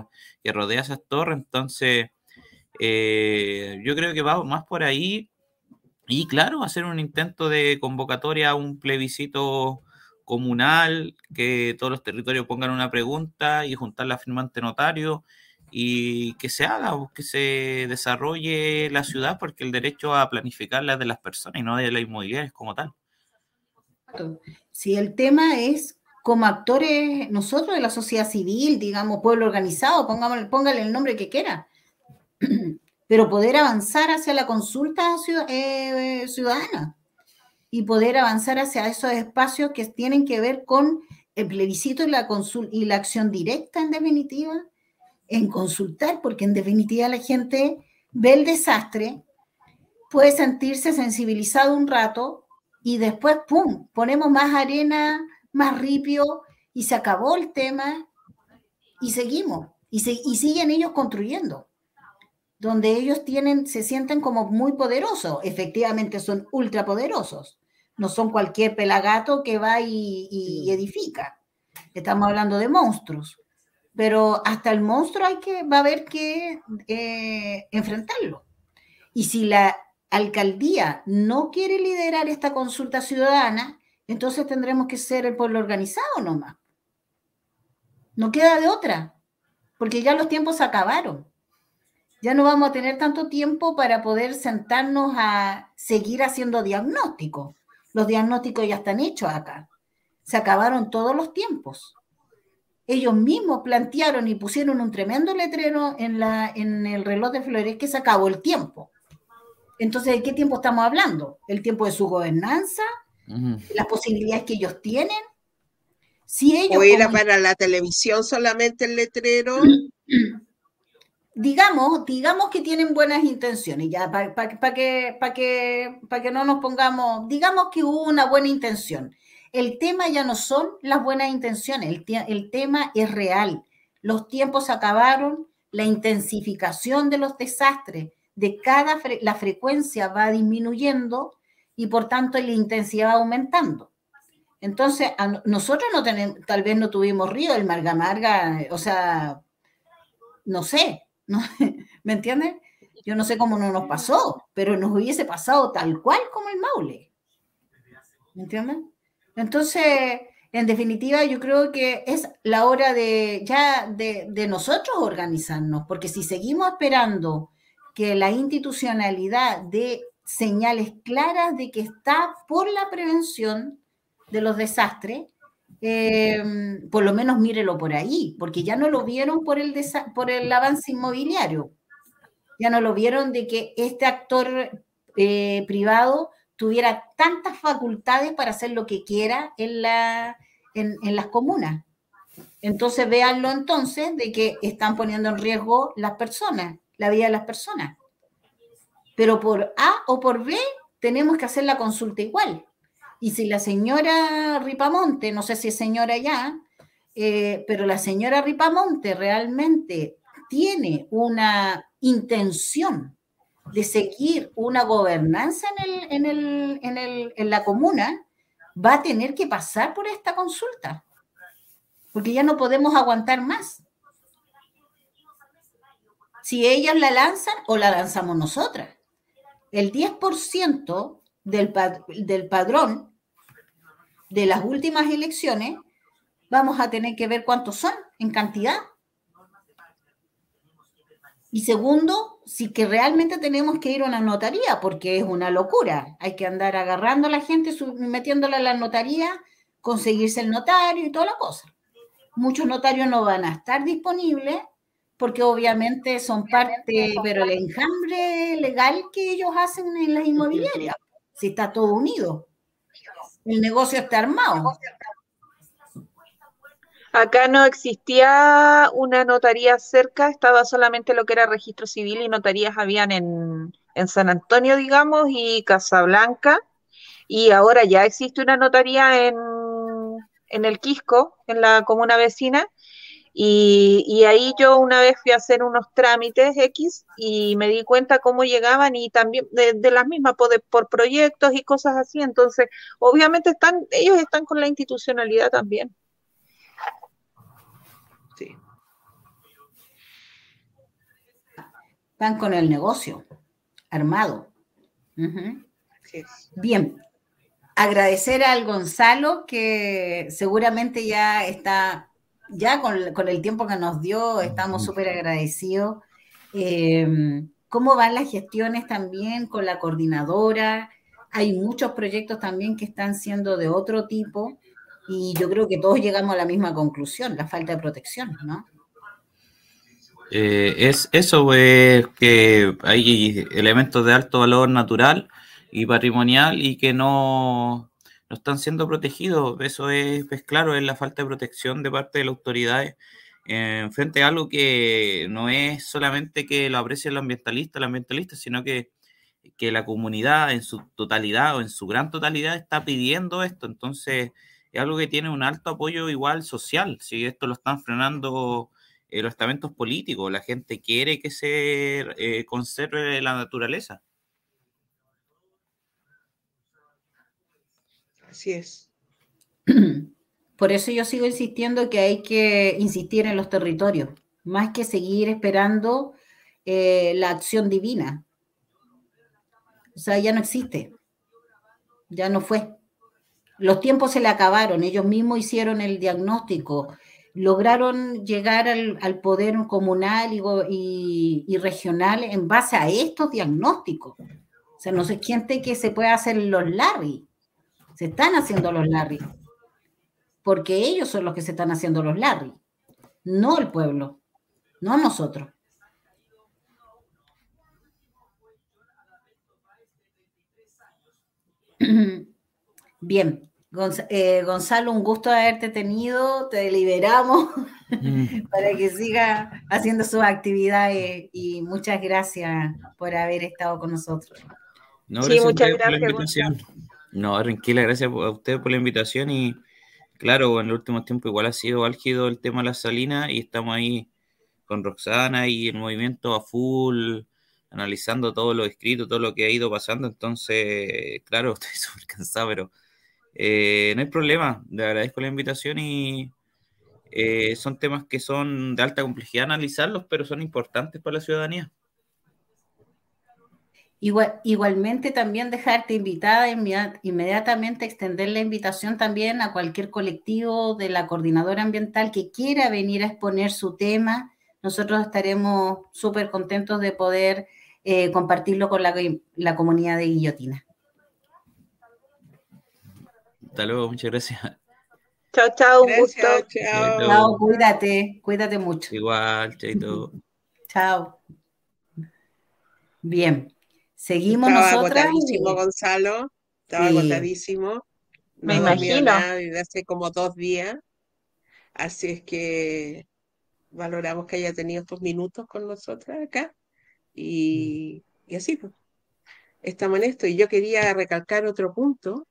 que rodea esas torres, entonces eh, yo creo que va más por ahí. Y claro, hacer un intento de convocatoria a un plebiscito comunal, que todos los territorios pongan una pregunta y juntar la firma ante notario y que se haga, que se desarrolle la ciudad, porque el derecho a planificar es de las personas y no de las inmobiliarias como tal. Si el tema es como actores, nosotros de la sociedad civil, digamos, pueblo organizado, pongámosle, póngale el nombre que quiera, pero poder avanzar hacia la consulta eh, ciudadana y poder avanzar hacia esos espacios que tienen que ver con el plebiscito y la, y la acción directa, en definitiva, en consultar, porque en definitiva la gente ve el desastre, puede sentirse sensibilizado un rato y después, ¡pum!, ponemos más arena, más ripio y se acabó el tema y seguimos. Y, y siguen ellos construyendo, donde ellos tienen, se sienten como muy poderosos. Efectivamente son ultrapoderosos. No son cualquier pelagato que va y edifica. Estamos hablando de monstruos pero hasta el monstruo hay que, va a haber que eh, enfrentarlo. Y si la alcaldía no quiere liderar esta consulta ciudadana, entonces tendremos que ser el pueblo organizado nomás. No queda de otra, porque ya los tiempos acabaron. Ya no vamos a tener tanto tiempo para poder sentarnos a seguir haciendo diagnósticos. Los diagnósticos ya están hechos acá. Se acabaron todos los tiempos ellos mismos plantearon y pusieron un tremendo letrero en, la, en el reloj de Flores que se acabó el tiempo. Entonces, ¿de qué tiempo estamos hablando? ¿El tiempo de su gobernanza? ¿Las posibilidades que ellos tienen? Si ellos ¿O era para la televisión solamente el letrero? digamos, digamos que tienen buenas intenciones, ya para que, que, que no nos pongamos, digamos que hubo una buena intención. El tema ya no son las buenas intenciones, el, tema es real. Los tiempos acabaron, la intensificación de los desastres, de cada la frecuencia va disminuyendo y por tanto la intensidad va aumentando. Entonces, nosotros no tenemos, tal vez no tuvimos río, el Marga Marga, o sea, no sé, ¿no? ¿me entiendes? Yo no sé cómo no nos pasó, pero nos hubiese pasado tal cual como el Maule. ¿Me entiendes? Entonces, en definitiva, yo creo que es la hora de ya de, nosotros organizarnos, porque si seguimos esperando que la institucionalidad dé señales claras de que está por la prevención de los desastres, eh, por lo menos mírelo por ahí, porque ya no lo vieron por el, por el avance inmobiliario, ya no lo vieron de que este actor eh, privado tuviera tantas facultades para hacer lo que quiera en, la, en, las comunas. Entonces véanlo entonces de que están poniendo en riesgo las personas, la vida de las personas. Pero por A o por B tenemos que hacer la consulta igual. Y si la señora Ripamonte, no sé si es señora ya, eh, pero la señora Ripamonte realmente tiene una intención de seguir una gobernanza en, el, en, el, en, la comuna, va a tener que pasar por esta consulta, porque ya no podemos aguantar más. Si ellas la lanzan o la lanzamos nosotras. El 10% del, del padrón de las últimas elecciones, vamos a tener que ver cuántos son en cantidad. Y segundo, sí que realmente tenemos que ir a una notaría, porque es una locura. Hay que andar agarrando a la gente, metiéndola en la notaría, conseguirse el notario y toda la cosa. Muchos notarios no van a estar disponibles porque obviamente son parte, pero el enjambre legal que ellos hacen en las inmobiliarias, si está todo unido. El negocio está armado. Acá no existía una notaría cerca, estaba solamente lo que era registro civil y notarías habían en, San Antonio, digamos, y Casablanca. Y ahora ya existe una notaría en, en el Quisco, en la comuna vecina. Y, ahí yo una vez fui a hacer unos trámites X y me di cuenta cómo llegaban y también de, las mismas por, por proyectos y cosas así. Entonces, obviamente están, ellos están con la institucionalidad también. Van con el negocio armado. Bien. agradecer al Gonzalo que seguramente ya está, ya con, el tiempo que nos dio, estamos súper agradecidos. Em, ¿Cómo van las gestiones también con la coordinadora? Hay muchos proyectos también que están siendo de otro tipo y yo creo que todos llegamos a la misma conclusión, la falta de protección, ¿no? Eh, es eso, pues, que hay elementos de alto valor natural y patrimonial y que no, no están siendo protegidos. Eso es, claro, es la falta de protección de parte de las autoridades en frente a algo que no es solamente que lo aprecie el ambientalista, el ambientalista, sino que, que la comunidad en su totalidad o en su gran totalidad está pidiendo esto. Entonces, es algo que tiene un alto apoyo igual social. Si esto lo están frenando eh, los estamentos políticos, la gente quiere que se eh, conserve la naturaleza. Así es. Por eso yo sigo insistiendo que hay que insistir en los territorios, más que seguir esperando eh, la acción divina. O sea, ya no existe, ya no fue. Los tiempos se le acabaron, ellos mismos hicieron el diagnóstico, lograron llegar al, poder comunal y, regional en base a estos diagnósticos. O sea, no se siente que se puede hacer los Larry. Se están haciendo los Larry. Porque ellos son los que se están haciendo los Larry. No el pueblo. No nosotros. Bien, eh, Gonzalo, un gusto haberte tenido, te liberamos mm. para que siga haciendo sus actividades y muchas gracias por haber estado con nosotros. No, sí, muchas gracias. No, tranquila, gracias a usted por la invitación y claro, en el último tiempo igual ha sido álgido el tema de la salina y estamos ahí con Roxana y el movimiento a full, analizando todo lo escrito, todo lo que ha ido pasando, entonces, claro, estoy súper cansado, pero eh, no hay problema, le agradezco la invitación y eh, son temas que son de alta complejidad analizarlos, pero son importantes para la ciudadanía. Igual, igualmente también dejarte invitada inmediatamente, extender la invitación también a cualquier colectivo de la coordinadora ambiental que quiera venir a exponer su tema. Nosotros estaremos súper contentos de poder eh, compartirlo con la, la comunidad de Guillotina. Hasta luego, muchas gracias. Chao, chao, un gusto. Chao. cuídate, cuídate mucho. Igual, chaito. chao. Bien, seguimos Estaba agotadísimo, Gonzalo. Estaba agotadísimo. Me imagino. desde hace como dos días. Así es que valoramos que haya tenido estos minutos con nosotras acá. Y, y así, pues. Estamos en esto. Y yo quería recalcar otro punto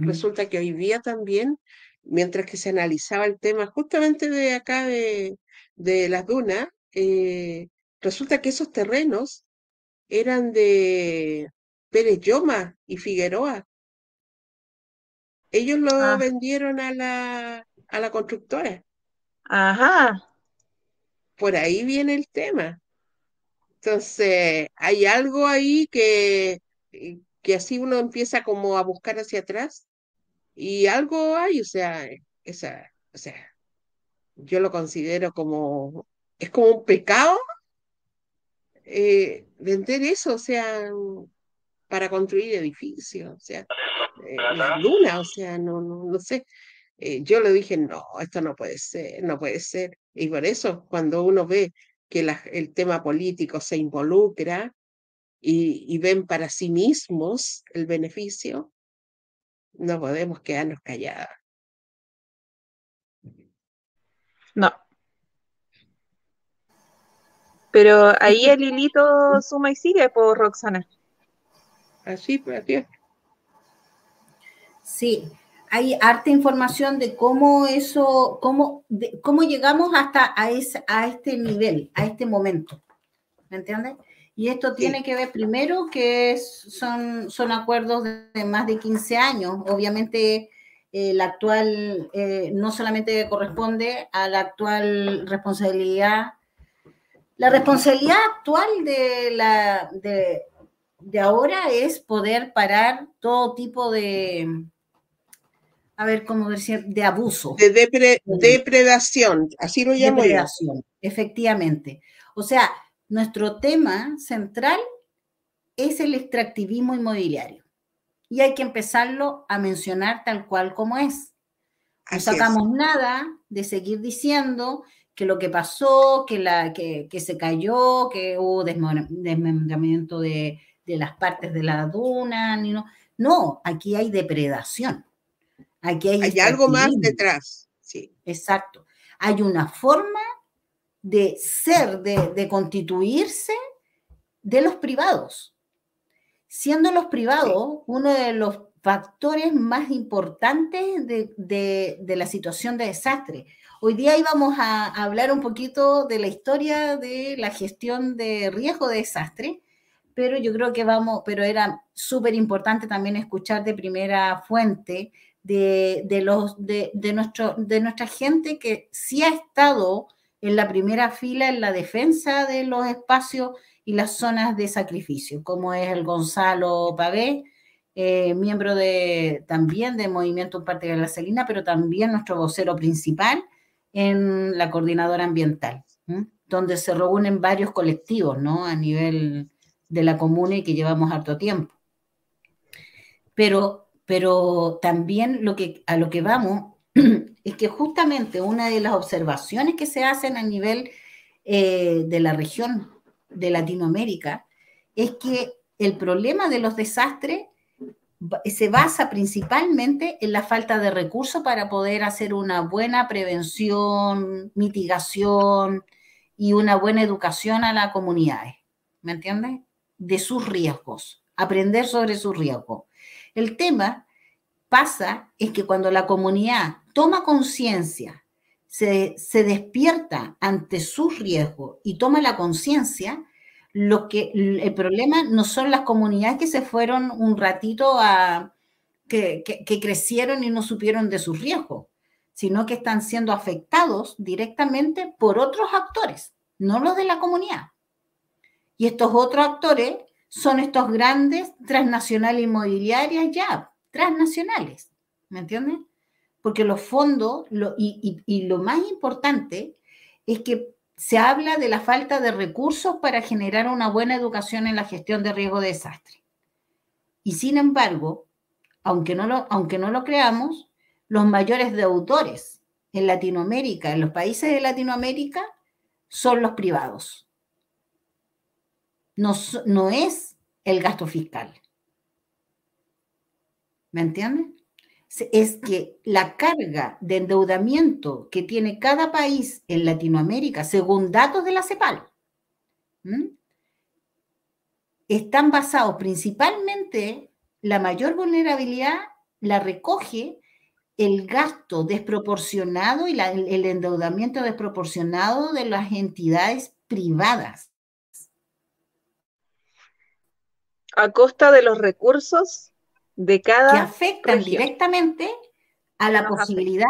Resulta que hoy día también, mientras que se analizaba el tema justamente de acá de, las dunas, eh, resulta que esos terrenos eran de Pérez Lloma y Figueroa. Ellos lo ah. vendieron a la, a la constructora. Ajá. Por ahí viene el tema. Entonces, hay algo ahí que, que así uno empieza como a buscar hacia atrás y algo hay, o sea, esa, o sea, yo lo considero como, es como un pecado eh, vender eso, o sea, para construir edificios, o sea, eh, la luna, o sea, no, no, no sé. Eh, yo le dije, no, esto no puede ser, no puede ser. Y por eso, cuando uno ve que el tema político se involucra y, y ven para sí mismos el beneficio, no podemos quedarnos calladas. No. Pero ahí el hilito suma y sigue por Roxana. Así, pues, Sí, hay harta información de cómo eso, cómo, cómo llegamos hasta a, ese, a este nivel, a este momento. ¿Me entiendes? Y esto tiene que ver primero que son, son acuerdos de, más de 15 años. Obviamente, eh, la actual eh, no solamente corresponde a la actual responsabilidad, la responsabilidad actual de, la, de, ahora es poder parar todo tipo de, a ver cómo decir, de abuso. De depredación, así lo llamo depredación, efectivamente. O sea, nuestro tema central es el extractivismo inmobiliario. Y hay que empezarlo a mencionar tal cual como es. No sacamos nada de seguir diciendo que lo que pasó, que, la, que, se cayó, que hubo desmembramiento de, de, las partes de la duna. Ni no. no, aquí hay depredación. Aquí hay, hay algo más detrás. Sí. Exacto. Hay una forma de ser, de, constituirse de los privados, siendo los privados uno de los factores más importantes de, la situación de desastre. Hoy día íbamos a, hablar un poquito de la historia de la gestión de riesgo de desastre, pero yo creo que vamos, pero era súper importante también escuchar de primera fuente de, los, de, nuestro, de nuestra gente que sí ha estado en la primera fila en la defensa de los espacios y las zonas de sacrificio, como es el Gonzalo Pavé, eh, miembro de, también de Movimiento Un Parte de la Salina, pero también nuestro vocero principal en la coordinadora ambiental, donde se reúnen varios colectivos ¿no? a nivel de la comuna y que llevamos harto tiempo. Pero, pero también lo que, a lo que vamos es que justamente una de las observaciones que se hacen a nivel eh, de la región de Latinoamérica es que el problema de los desastres se basa principalmente en la falta de recursos para poder hacer una buena prevención, mitigación y una buena educación a las comunidades, ¿me entiendes? De sus riesgos, aprender sobre sus riesgos. El tema pasa es que cuando la comunidad toma conciencia, se, despierta ante sus riesgos y toma la conciencia, lo que el problema no son las comunidades que se fueron un ratito a que, que crecieron y no supieron de sus riesgos, sino que están siendo afectados directamente por otros actores, no los de la comunidad. Y estos otros actores son estos grandes transnacionales inmobiliarias ya, transnacionales, ¿me entiendes? Porque los fondos, y, lo más importante es que se habla de la falta de recursos para generar una buena educación en la gestión de riesgo de desastre. Y sin embargo, aunque no lo, aunque no lo creamos, los mayores deudores en Latinoamérica, en los países de Latinoamérica, son los privados. No, no es el gasto fiscal. ¿Me entienden? Es que la carga de endeudamiento que tiene cada país en Latinoamérica, según datos de la CEPAL, están basados principalmente, la mayor vulnerabilidad la recoge el gasto desproporcionado y el endeudamiento desproporcionado de las entidades privadas. A costa de los recursos de cada. Que afectan directamente a la posibilidad.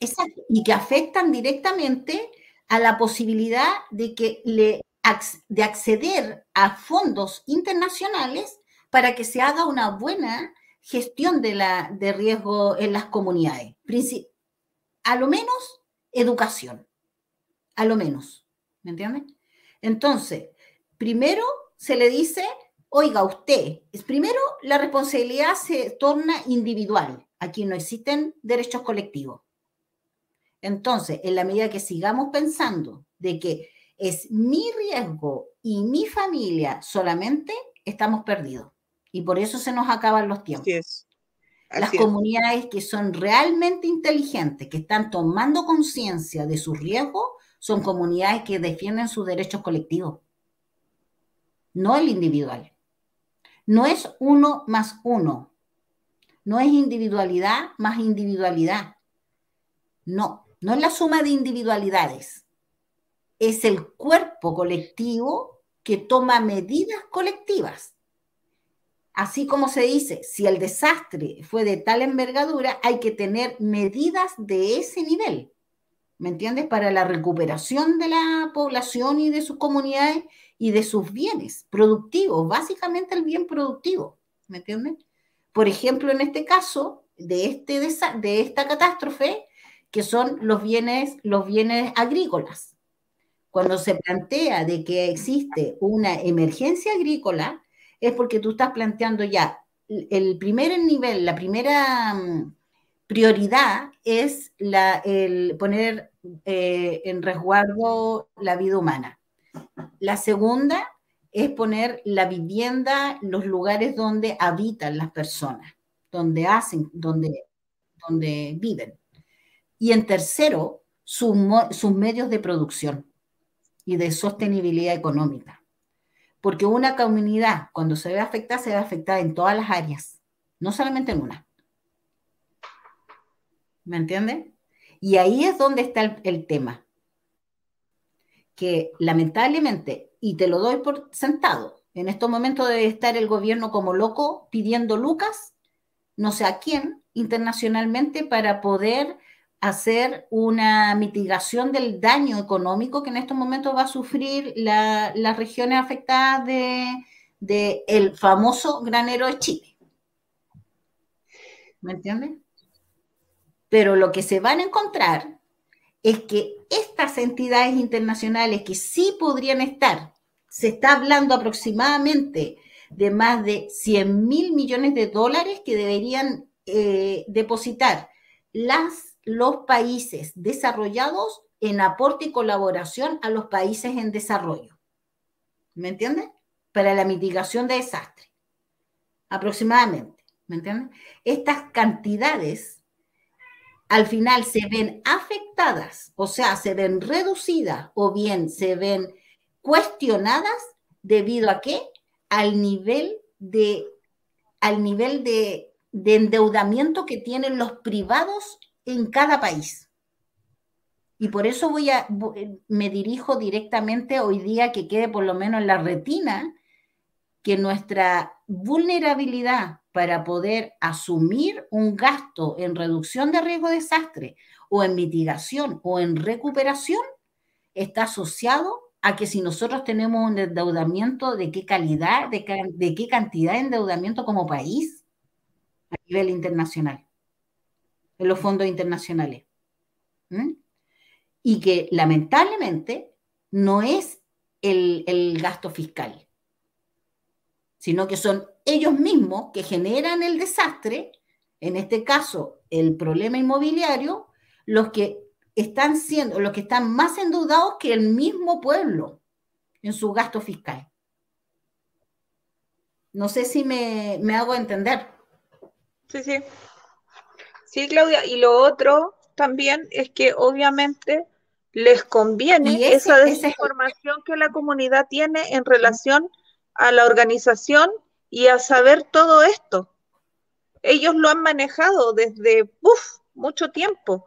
Exacto, y que afectan directamente a la posibilidad de que le de acceder a fondos internacionales para que se haga una buena gestión de, la, de riesgo en las comunidades. A lo menos educación, a lo menos, ¿me entienden? Entonces, primero se le dice Oiga, usted, es primero la responsabilidad se torna individual. Aquí no existen derechos colectivos. Entonces, en la medida que sigamos pensando de que es mi riesgo y mi familia solamente, estamos perdidos. Y por eso se nos acaban los tiempos. Las comunidades que son realmente inteligentes, que están tomando conciencia de sus riesgos, son comunidades que defienden sus derechos colectivos, no el individual. No es uno más uno. No es individualidad más individualidad. No, no es la suma de individualidades. Es el cuerpo colectivo que toma medidas colectivas. Así como se dice, si el desastre fue de tal envergadura, hay que tener medidas de ese nivel. ¿Me entiendes? Para la recuperación de la población y de sus comunidades y de sus bienes productivos, básicamente el bien productivo, ¿me entienden? por ejemplo, en este caso, de, este, de esta catástrofe, que son los bienes, los bienes agrícolas. Cuando se plantea de que existe una emergencia agrícola, es porque tú estás planteando ya el primer nivel, la primera mm, prioridad es la, el poner eh, en resguardo la vida humana. La segunda es poner la vivienda, los lugares donde habitan las personas, donde hacen, donde, donde viven. Y en tercero, sus, sus medios de producción y de sostenibilidad económica. Porque una comunidad, cuando se ve afectada, se ve afectada en todas las áreas, no solamente en una. ¿Me entienden? Y ahí es donde está el, tema. Que lamentablemente, y te lo doy por sentado, en estos momentos debe estar el gobierno como loco pidiendo lucas, no sé a quién, internacionalmente para poder hacer una mitigación del daño económico que en estos momentos va a sufrir las regiones afectadas del de, el famoso granero de Chile. ¿Me entiendes? Pero lo que se van a encontrar es que estas entidades internacionales que sí podrían estar, se está hablando aproximadamente de más de 100 mil millones de dólares que deberían eh, depositar los países desarrollados en aporte y colaboración a los países en desarrollo. ¿Me entiendes? Para la mitigación de desastres. Aproximadamente. ¿Me entiendes? Estas cantidades al final se ven afectadas, o sea, se ven reducidas o bien se ven cuestionadas debido a qué? Al nivel de, al nivel de, de endeudamiento que tienen los privados en cada país. Y por eso voy a, eh, me dirijo directamente hoy día que quede por lo menos en la retina que nuestra vulnerabilidad para poder asumir un gasto en reducción de riesgo de desastre o en mitigación o en recuperación está asociado a que si nosotros tenemos un endeudamiento de qué calidad, de, qué cantidad de endeudamiento como país a nivel internacional en los fondos internacionales. Y que lamentablemente no es el, el gasto fiscal, sino que son ellos mismos que generan el desastre, en este caso el problema inmobiliario, los que están siendo, los que están más endeudados que el mismo pueblo en su gasto fiscal. No sé si me, me hago entender. Sí, sí. Sí, Claudia, y lo otro también es que obviamente les conviene esa desinformación que la comunidad tiene en relación a la organización y a saber todo esto. Ellos lo han manejado desde mucho tiempo.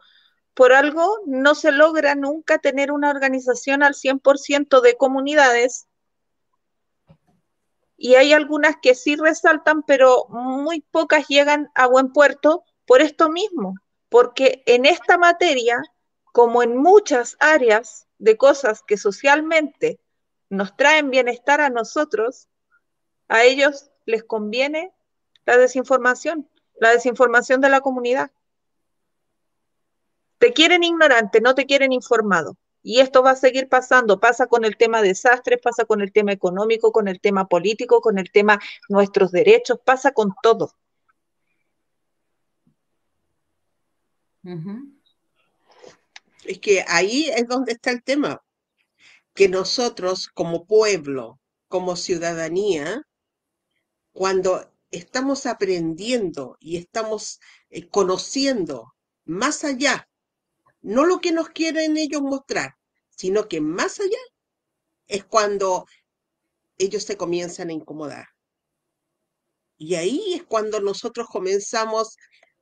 Por algo no se logra nunca tener una organización al 100% de comunidades. Y hay algunas que sí resaltan, pero muy pocas llegan a buen puerto por esto mismo, porque en esta materia, como en muchas áreas de cosas que socialmente nos traen bienestar a nosotros, a ellos les conviene la desinformación, la desinformación de la comunidad. Te quieren ignorante, no te quieren informado. Y esto va a seguir pasando. Pasa con el tema desastres, pasa con el tema económico, con el tema político, con el tema nuestros derechos, pasa con todo. Es que ahí es donde está el tema, que nosotros como pueblo, como ciudadanía, cuando estamos aprendiendo y estamos eh, conociendo más allá, no lo que nos quieren ellos mostrar, sino que más allá es cuando ellos se comienzan a incomodar. Y ahí es cuando nosotros comenzamos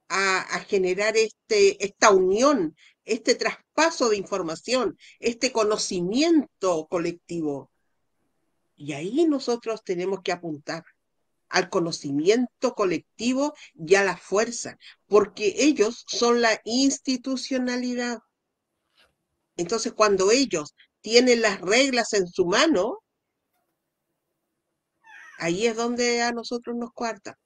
a, generar este, esta unión, este traspaso de información, este conocimiento colectivo. Y ahí nosotros tenemos que apuntar al conocimiento colectivo y a la fuerza, porque ellos son la institucionalidad. Entonces, cuando ellos tienen las reglas en su mano, ahí es donde a nosotros nos cuarta.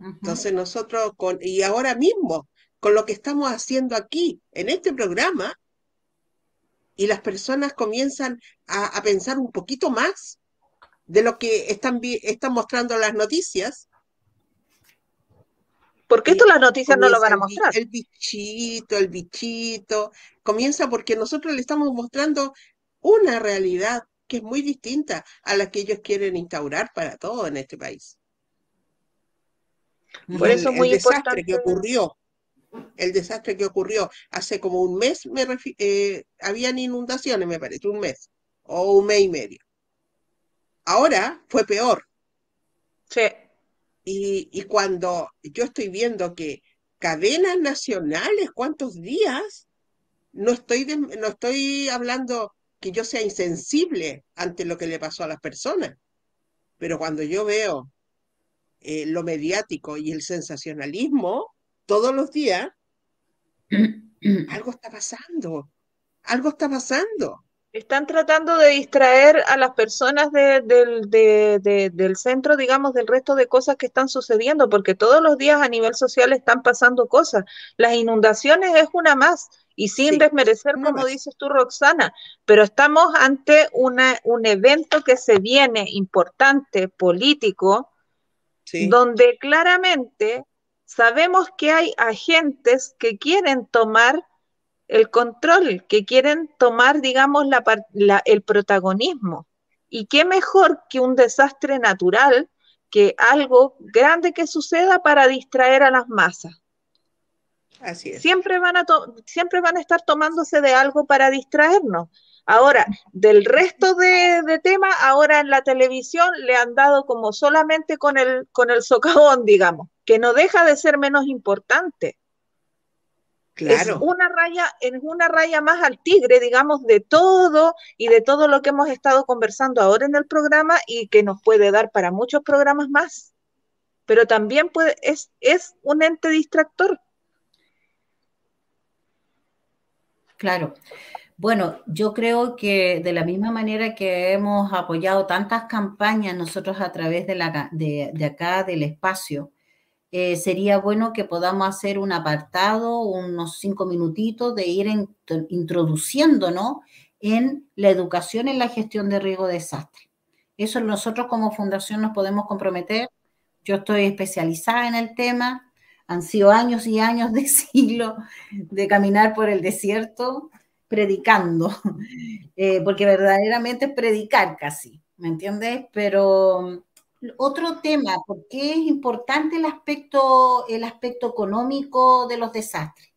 Entonces nosotros, con, y ahora mismo, con lo que estamos haciendo aquí, en este programa, y las personas comienzan a, pensar un poquito más de lo que están, están mostrando las noticias. Porque esto las noticias no lo van a mostrar. El bichito, el bichito, comienza porque nosotros le estamos mostrando una realidad que es muy distinta a la que ellos quieren instaurar para todo en este país. Por eso es muy el desastre que ocurrió, el desastre que ocurrió hace como un mes, me eh, habían inundaciones, me parece, un mes o un mes y medio. Ahora fue peor. Sí. Y, y cuando yo estoy viendo que cadenas nacionales, ¿cuántos días? No estoy, no estoy hablando que yo sea insensible ante lo que le pasó a las personas, pero cuando yo veo eh, lo mediático y el sensacionalismo todos los días, algo está pasando, algo está pasando. Están tratando de distraer a las personas del centro, digamos, del resto de cosas que están sucediendo, porque todos los días a nivel social están pasando cosas. Las inundaciones es una más, y sin desmerecer, como dices tú, Roxana, pero estamos ante una, un evento que se viene importante, político, donde claramente sabemos que hay agentes que quieren tomar el control, que quieren tomar, digamos, la, el protagonismo. Y qué mejor que un desastre natural, que algo grande que suceda para distraer a las masas. Así es. Siempre van a, siempre van a estar tomándose de algo para distraernos. Ahora, del resto de, temas, ahora en la televisión le han dado como solamente con el, con el socavón, digamos, que no deja de ser menos importante. Claro. Es una raya, es una raya más al tigre, digamos, de todo y de todo lo que hemos estado conversando ahora en el programa y que nos puede dar para muchos programas más. Pero también puede, es, es un ente distractor. Claro. Bueno, yo creo que de la misma manera que hemos apoyado tantas campañas nosotros a través de, la, de, acá del espacio, eh, sería bueno que podamos hacer un apartado, unos cinco minutitos de ir introduciéndonos en la educación en la gestión de riesgo de desastre. Eso nosotros como fundación nos podemos comprometer. Yo estoy especializada en el tema. Han sido años y años de siglo de caminar por el desierto predicando, eh, porque verdaderamente es predicar casi, ¿me entiendes? Pero otro tema, ¿por qué es importante el aspecto, el aspecto económico de los desastres?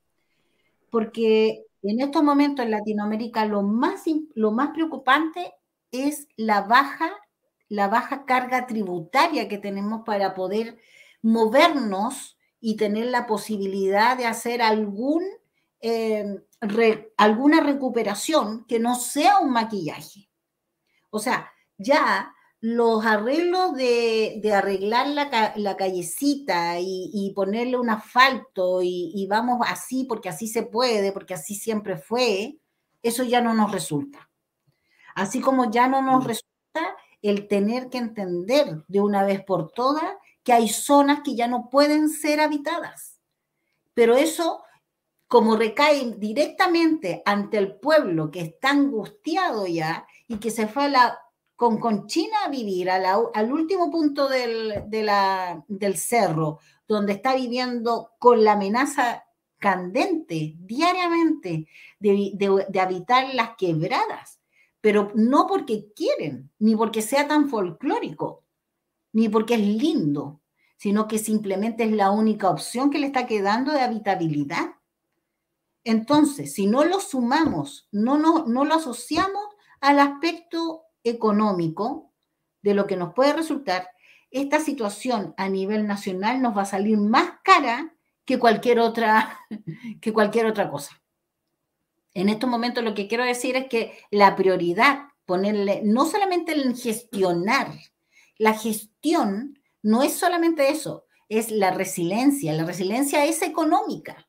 Porque en estos momentos en Latinoamérica lo más, lo más preocupante es la baja, la baja carga tributaria que tenemos para poder movernos y tener la posibilidad de hacer algún eh, alguna recuperación que no sea un maquillaje. O sea, ya los arreglos de, arreglar la, callecita y, ponerle un asfalto y, vamos así porque así se puede, porque así siempre fue, eso ya no nos resulta. Así como ya no nos mm. resulta el tener que entender de una vez por todas que hay zonas que ya no pueden ser habitadas. Pero eso como recae directamente ante el pueblo que está angustiado ya y que se fue con, China a vivir al último punto del, del cerro, donde está viviendo con la amenaza candente diariamente de, de, habitar las quebradas, pero no porque quieren, ni porque sea tan folclórico, ni porque es lindo, sino que simplemente es la única opción que le está quedando de habitabilidad. Entonces, si no lo sumamos, no, no, no lo asociamos al aspecto económico de lo que nos puede resultar, esta situación a nivel nacional nos va a salir más cara que cualquier otra, que cualquier otra cosa. En estos momentos lo que quiero decir es que la prioridad, ponerle, no solamente en gestionar, la gestión no es solamente eso, es la resiliencia. La resiliencia es económica.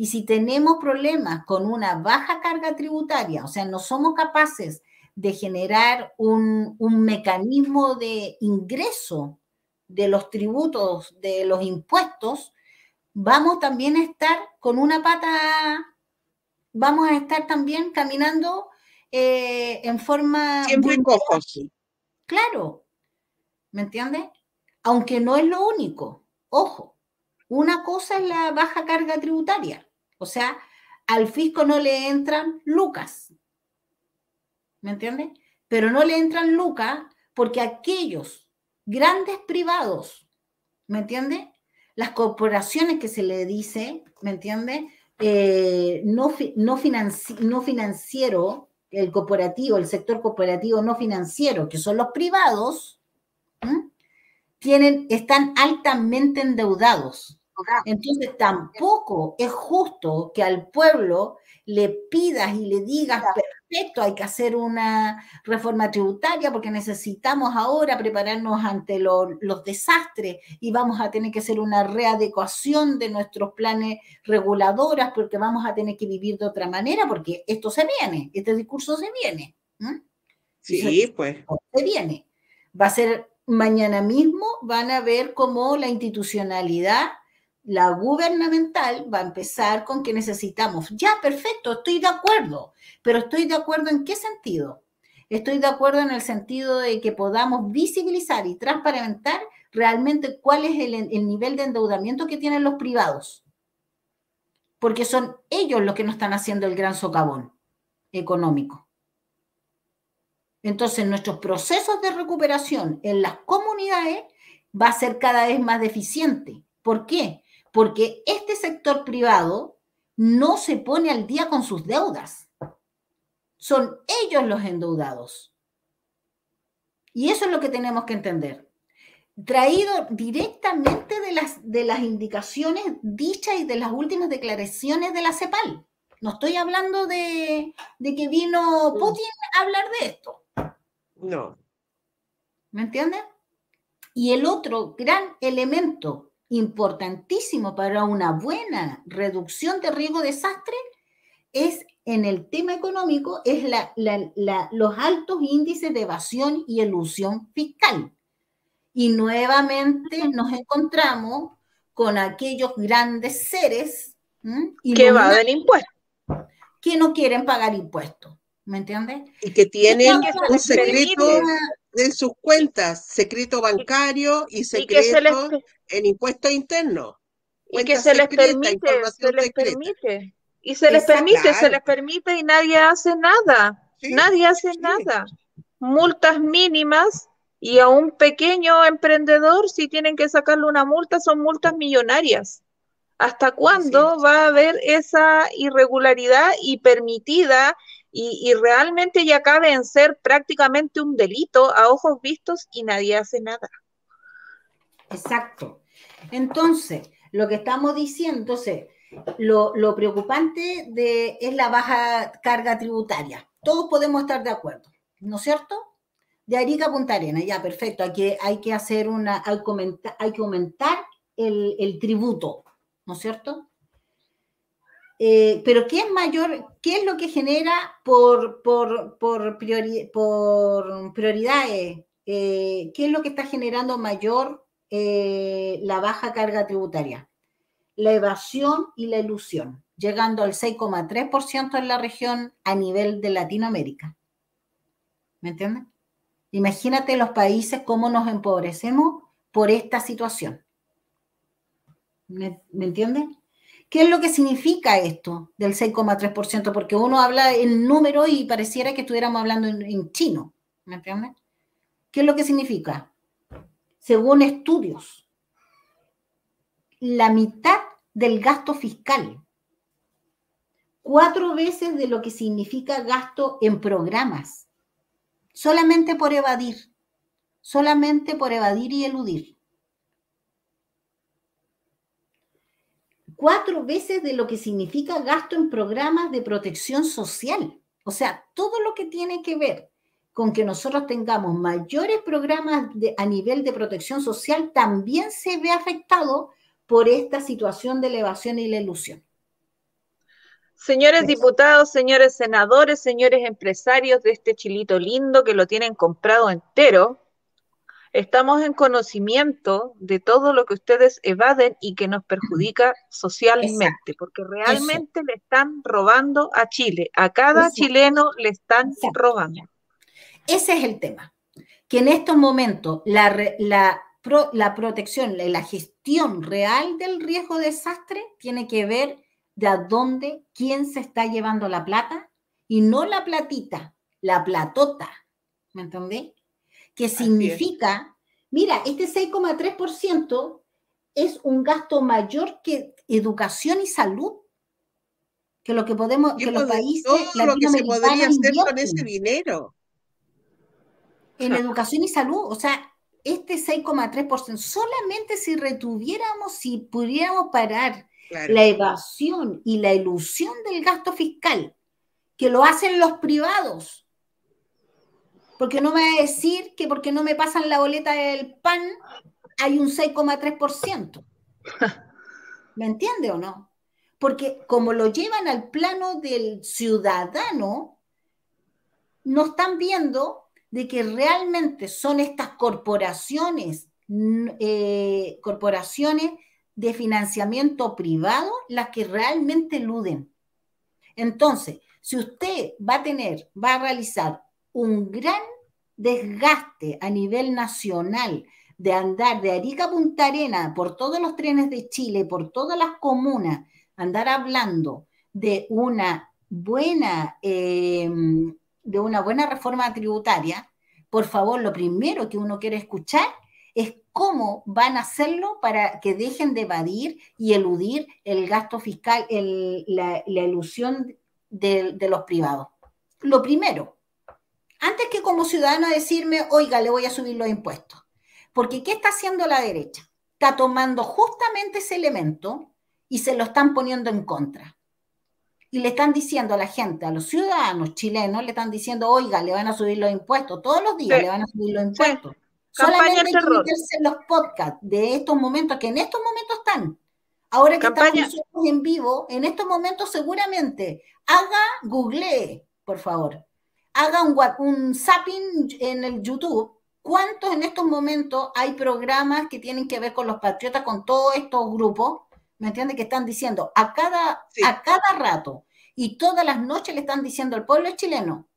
Y si tenemos problemas con una baja carga tributaria, o sea, no somos capaces de generar un, mecanismo de ingreso de los tributos, de los impuestos, vamos también a estar con una pata, vamos a estar también caminando eh, en forma... Siempre cojos. Claro, ¿me entiendes? Aunque no es lo único. Ojo, una cosa es la baja carga tributaria, o sea, al fisco no le entran lucas, ¿me entiendes? Pero no le entran lucas porque aquellos grandes privados, ¿me entiendes? Las corporaciones que se le dice, ¿me entiendes? Eh, no, no, no financiero, el cooperativo, el sector cooperativo no financiero, que son los privados, tienen, están altamente endeudados. Entonces tampoco es justo que al pueblo le pidas y le digas, perfecto, hay que hacer una reforma tributaria porque necesitamos ahora prepararnos ante los desastres y vamos a tener que hacer una readecuación de nuestros planes reguladoras porque vamos a tener que vivir de otra manera porque esto se viene, este discurso se viene. Sí, pues. Se viene. Va a ser mañana mismo, van a ver cómo la institucionalidad la gubernamental va a empezar con que necesitamos, ya, perfecto, estoy de acuerdo, pero estoy de acuerdo en qué sentido? Estoy de acuerdo en el sentido de que podamos visibilizar y transparentar realmente cuál es el, el nivel de endeudamiento que tienen los privados, porque son ellos los que nos están haciendo el gran socavón económico. Entonces, nuestros procesos de recuperación en las comunidades va a ser cada vez más deficiente. ¿Por qué? Porque este sector privado no se pone al día con sus deudas. Son ellos los endeudados. Y eso es lo que tenemos que entender. Traído directamente de las, de las indicaciones dichas y de las últimas declaraciones de la CEPAL. No estoy hablando de, de que vino Putin a hablar de esto. No. ¿Me entienden? Y el otro gran elemento importantísimo para una buena reducción de riesgo de desastre es en el tema económico es los altos índices de evasión y elusión fiscal. Y nuevamente nos encontramos con aquellos grandes seres que evaden impuestos. Que no quieren pagar impuestos. ¿Me entiendes? Y que tienen un secreto en sus cuentas, secreto bancario y secreto en impuestos internos. Y que se les permite, se les permite. Y se les permite, se les permite y nadie hace nada. nadie hace nada. Multas mínimas y a un pequeño emprendedor, si tienen que sacarle una multa, son multas millonarias. ¿Hasta cuándo va a haber esa irregularidad y permitida y, realmente ya cabe en ser prácticamente un delito a ojos vistos y nadie hace nada. Exacto. Entonces, lo que estamos diciendo, entonces, lo, preocupante de, es la baja carga tributaria. Todos podemos estar de acuerdo, ¿no es cierto? De Arica a Punta Arena, ya, perfecto. Hay que, hay que hacer una, hay, hay que aumentar el, el tributo, ¿no es cierto? Eh, pero ¿qué es mayor? ¿Qué es lo que genera por, prioridades? Eh, ¿Qué es lo que está generando mayor eh, la baja carga tributaria? La evasión y la ilusión, llegando al 6,3% en la región a nivel de Latinoamérica. ¿Me entiendes? Imagínate los países cómo nos empobrecemos por esta situación. ¿Me, ¿me entiendes? ¿Qué es lo que significa esto del 6,3%? Porque uno habla en número y pareciera que estuviéramos hablando en, chino, ¿me entiendes? ¿Qué es lo que significa? Según estudios, la mitad del gasto fiscal, cuatro veces de lo que significa gasto en programas, solamente por evadir, solamente por evadir y eludir. Cuatro veces de lo que significa gasto en programas de protección social. O sea, todo lo que tiene que ver con que nosotros tengamos mayores programas a nivel de protección social también se ve afectado por esta situación de elevación y la ilusión. Señores diputados, señores senadores, señores empresarios de este chilito lindo que lo tienen comprado entero, Estamos en conocimiento de todo lo que ustedes evaden y que nos perjudica socialmente, porque realmente le están robando a Chile. A cada chileno le están robando. Ese es el tema. Que en estos momentos la, la, la protección, la gestión real del riesgo de desastre tiene que ver de a dónde, quién se está llevando la plata y no la platita, la platota. ¿Me entendéis? Que significa, mira, este 6,3% es un gasto mayor que educación y salud, que lo que podemos, que los países todo lo que se podría hacer con ese dinero. En educación y salud, o sea, este 6,3%, solamente si retuviéramos, si pudiéramos parar la evasión y la ilusión del gasto fiscal, que lo hacen los privados, porque no me va a decir que porque no me pasan la boleta del pan hay un 6,3%. ¿Me entiende o no? Porque como lo llevan al plano del ciudadano, no están viendo de que realmente son estas corporaciones, eh, corporaciones de financiamiento privado las que realmente eluden. Entonces, si usted va a tener, va a realizar un gran desgaste a nivel nacional de andar de Arica a Punta Arena por todos los trenes de Chile, por todas las comunas, andar hablando de una buena, em, de una buena reforma tributaria, por favor, lo primero que uno quiere escuchar es cómo van a hacerlo para que dejen de evadir y eludir el gasto fiscal, la, ilusión de los privados. Lo primero, antes que como ciudadano decirme, oiga, le voy a subir los impuestos. Porque ¿qué está haciendo la derecha? Está tomando justamente ese elemento y se lo están poniendo en contra. Y le están diciendo a la gente, a los ciudadanos chilenos, le están diciendo, oiga, le van a subir los impuestos. Todos los días le van a subir los impuestos. Solamente hay que meterse en los podcasts de estos momentos, que en estos momentos están. Ahora que estamos en vivo, en estos momentos seguramente, haga, google, por favor haga un, un zapping en el YouTube. ¿Cuántos en estos momentos hay programas que tienen que ver con los patriotas, con todos estos grupos? ¿Me entiende? Que están diciendo a cada, a cada rato y todas las noches le están diciendo al pueblo chileno,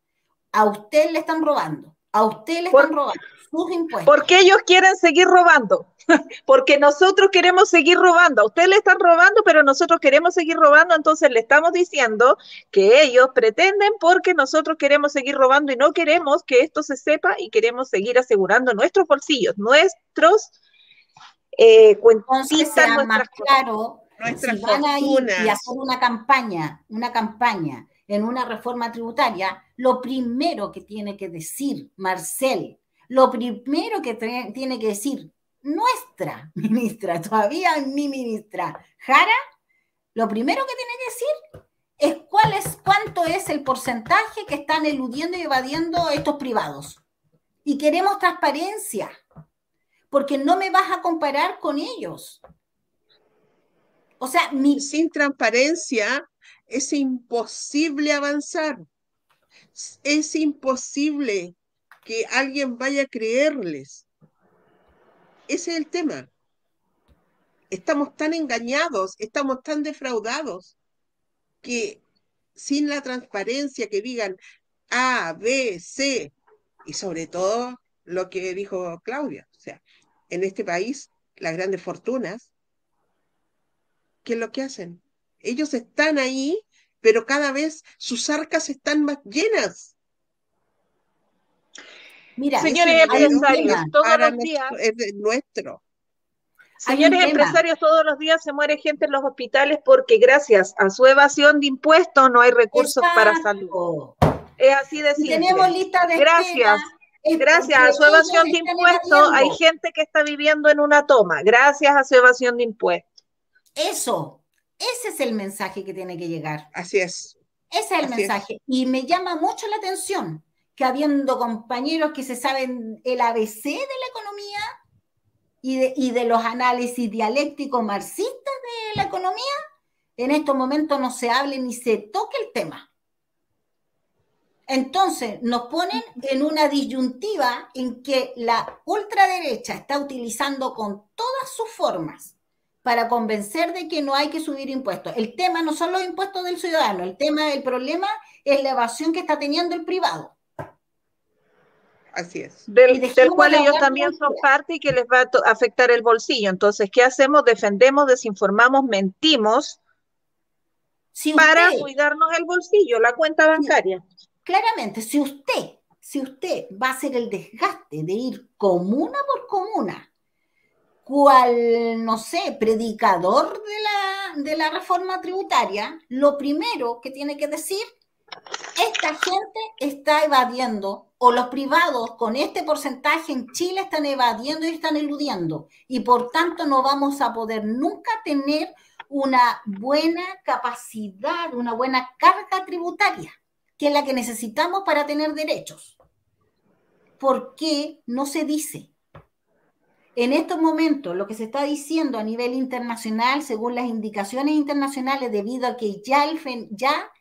a usted le están robando, a usted le están robando sus impuestos. Porque ellos quieren seguir robando. Porque nosotros queremos seguir robando. A usted le están robando, pero nosotros queremos seguir robando. Entonces le estamos diciendo que ellos pretenden porque nosotros queremos seguir robando y no queremos que esto se sepa y queremos seguir asegurando nuestros bolsillos, nuestros eh, cuentistas, más claro, si van a ir y hacer una campaña, una campaña en una reforma tributaria, lo primero que tiene que decir Marcel, lo primero que tiene que decir nuestra ministra, todavía mi ministra Jara, lo primero que tiene que decir es cuál es cuánto es el porcentaje que están eludiendo y evadiendo estos privados. Y queremos transparencia, porque no me vas a comparar con ellos. O sea, sin transparencia es imposible avanzar. Es imposible que alguien vaya a creerles. Ese es el tema. Estamos tan engañados, estamos tan defraudados, que sin la transparencia que digan A, B, C, y sobre todo lo que dijo Claudia, o sea, en este país, las grandes fortunas, ¿qué es lo que hacen? Ellos están ahí, pero cada vez sus arcas están más llenas. Mira, señores empresarios, todos los días. Es nuestro. Señores empresarios, todos los días se muere gente en los hospitales porque gracias a su evasión de impuestos no hay recursos para salud. Es así de simple. Tenemos lista de Gracias. Gracias a su evasión de impuestos hay gente que está viviendo en una toma. Gracias a su evasión de impuestos. Eso, ese es el mensaje que tiene que llegar. Así es. Ese es el mensaje. Y me llama mucho la atención que habiendo compañeros que se saben el ABC de la economía y de, y de los análisis dialécticos marxistas de la economía, en estos momentos no se hable ni se toque el tema. Entonces, nos ponen en una disyuntiva en que la ultraderecha está utilizando con todas sus formas para convencer de que no hay que subir impuestos. El tema no son los impuestos del ciudadano, el tema del problema es la evasión que está teniendo el privado. Así es. Del, cual ellos también son parte y que les va a afectar el bolsillo. Entonces, ¿qué hacemos? Defendemos, desinformamos, mentimos para cuidarnos el bolsillo, la cuenta bancaria. claramente, si usted, si usted va a hacer el desgaste de ir comuna por comuna cual, no sé, predicador de la, de la reforma tributaria, lo primero que tiene que decir, esta gente está evadiendo, o los privados con este porcentaje en Chile están evadiendo y están eludiendo, y por tanto no vamos a poder nunca tener una buena capacidad, una buena carga tributaria, que es la que necesitamos para tener derechos. ¿Por qué no se dice? En estos momentos, lo que se está diciendo a nivel internacional, según las indicaciones internacionales, debido a que ya, el, ya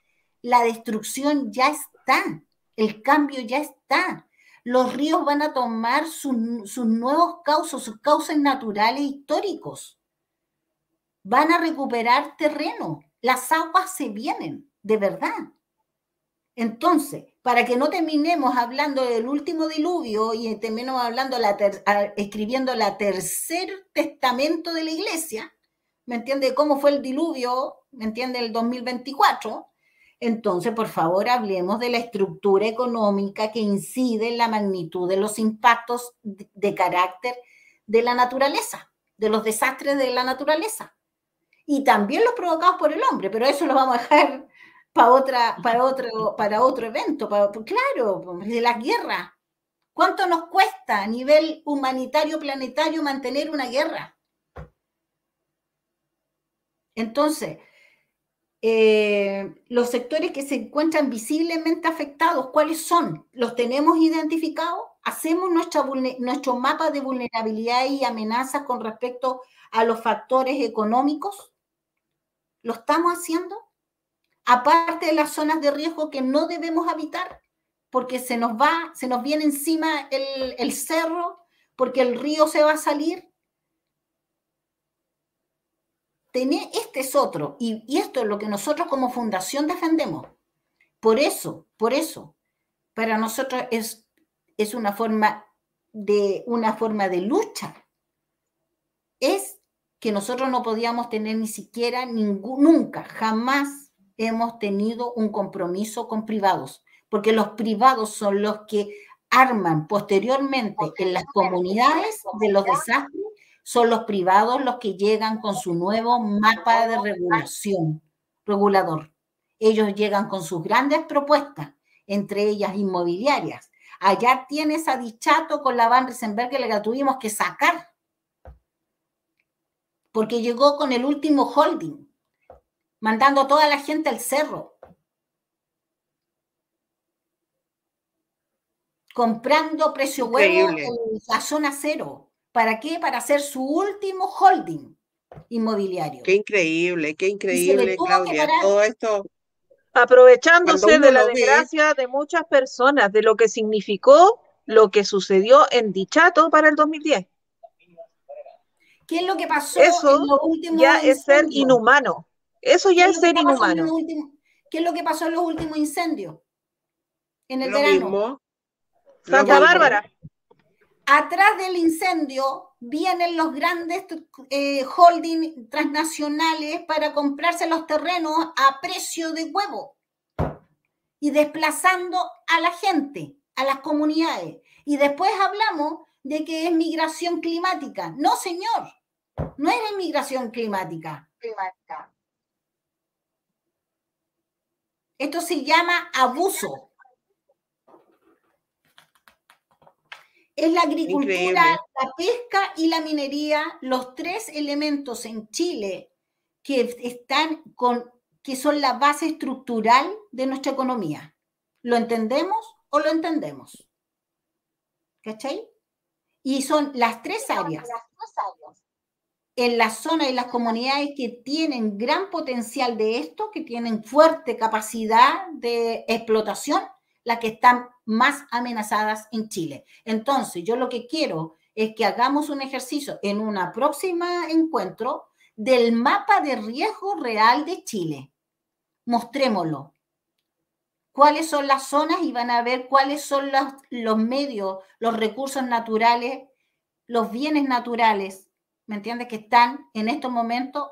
la destrucción ya está, el cambio ya está. Los ríos van a tomar sus, nuevos causos, sus cauces naturales históricos. Van a recuperar terreno. Las aguas se vienen, de verdad. Entonces, para que no terminemos hablando del último diluvio y terminemos hablando, la escribiendo la tercer testamento de la iglesia, ¿me entiende? ¿Cómo fue el diluvio? ¿Me entiende? El 2024. Entonces, por favor, hablemos de la estructura económica que incide en la magnitud de los impactos de carácter de la naturaleza, de los desastres de la naturaleza. Y también los provocados por el hombre, pero eso lo vamos a dejar para, otra, para, otro, para otro evento, pues, claro, de la guerra. ¿Cuánto nos cuesta a nivel humanitario planetario mantener una guerra? Entonces, eh, los sectores que se encuentran visiblemente afectados, ¿cuáles son? ¿Los tenemos identificados? ¿Hacemos nuestro mapa de vulnerabilidad y amenazas con respecto a los factores económicos? ¿Lo estamos haciendo? aparte de las zonas de riesgo que no debemos habitar, porque se nos va, se nos viene encima el, cerro, porque el río se va a salir. Este es otro, y, y esto es lo que nosotros como fundación defendemos. Por eso, por eso, para nosotros es, es una forma de una forma de lucha. Es que nosotros no podíamos tener ni siquiera ningún, nunca, jamás hemos tenido un compromiso con privados, porque los privados son los que arman posteriormente en las comunidades de los desastres, son los privados los que llegan con su nuevo mapa de regulación, regulador. Ellos llegan con sus grandes propuestas, entre ellas inmobiliarias. Allá tienes a Dichato con la Van Riesenberg que la tuvimos que sacar, porque llegó con el último holding mandando a toda la gente al cerro, comprando precio huevo en la zona cero. ¿Para qué? Para hacer su último holding inmobiliario. Qué increíble, qué increíble, Claudia. Todo esto. Aprovechándose de la desgracia de muchas personas, de lo que significó lo que sucedió en Dichato para el 2010. ¿Qué es lo que pasó Eso ya es ser inhumano. Eso ya es, ser inhumano. ¿Qué es lo que pasó en los últimos incendios? En el verano. Santa Bárbara. Atrás del incendio vienen los grandes eh, holding transnacionales para comprarse los terrenos a precio de huevo y desplazando a la gente, a las comunidades. Y después hablamos de que es migración climática. No, señor, no es migración climática. climática. Esto se llama abuso. Es la agricultura, la pesca y la minería los tres elementos en Chile que están con que son la base estructural de nuestra economía. ¿Lo entendemos o lo entendemos? ¿Cachai? Y son las tres áreas en la zona y las comunidades que tienen gran potencial de esto, que tienen fuerte capacidad de explotación, las que están más amenazadas en Chile. Entonces, yo lo que quiero es que hagamos un ejercicio en un próximo encuentro del mapa de riesgo real de Chile. Mostrémoslo. ¿Cuáles son las zonas? Y van a ver cuáles son los, los medios, los recursos naturales, los bienes naturales, ¿me entiendes? Que están en estos momentos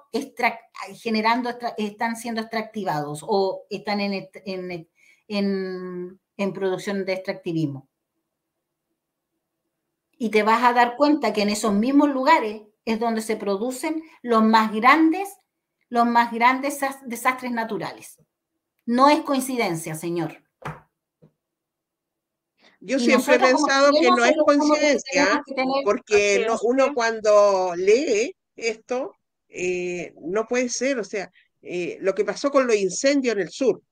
generando, están siendo extractivados o están en, en producción de extractivismo. Y te vas a dar cuenta que en esos mismos lugares es donde se producen los más grandes, los más grandes desastres naturales. No es coincidencia, señor. Yo siempre he pensado que no es coincidencia, porque uno cuando lee esto, eh, no puede ser, o sea, eh, lo que pasó con los incendios en el sur.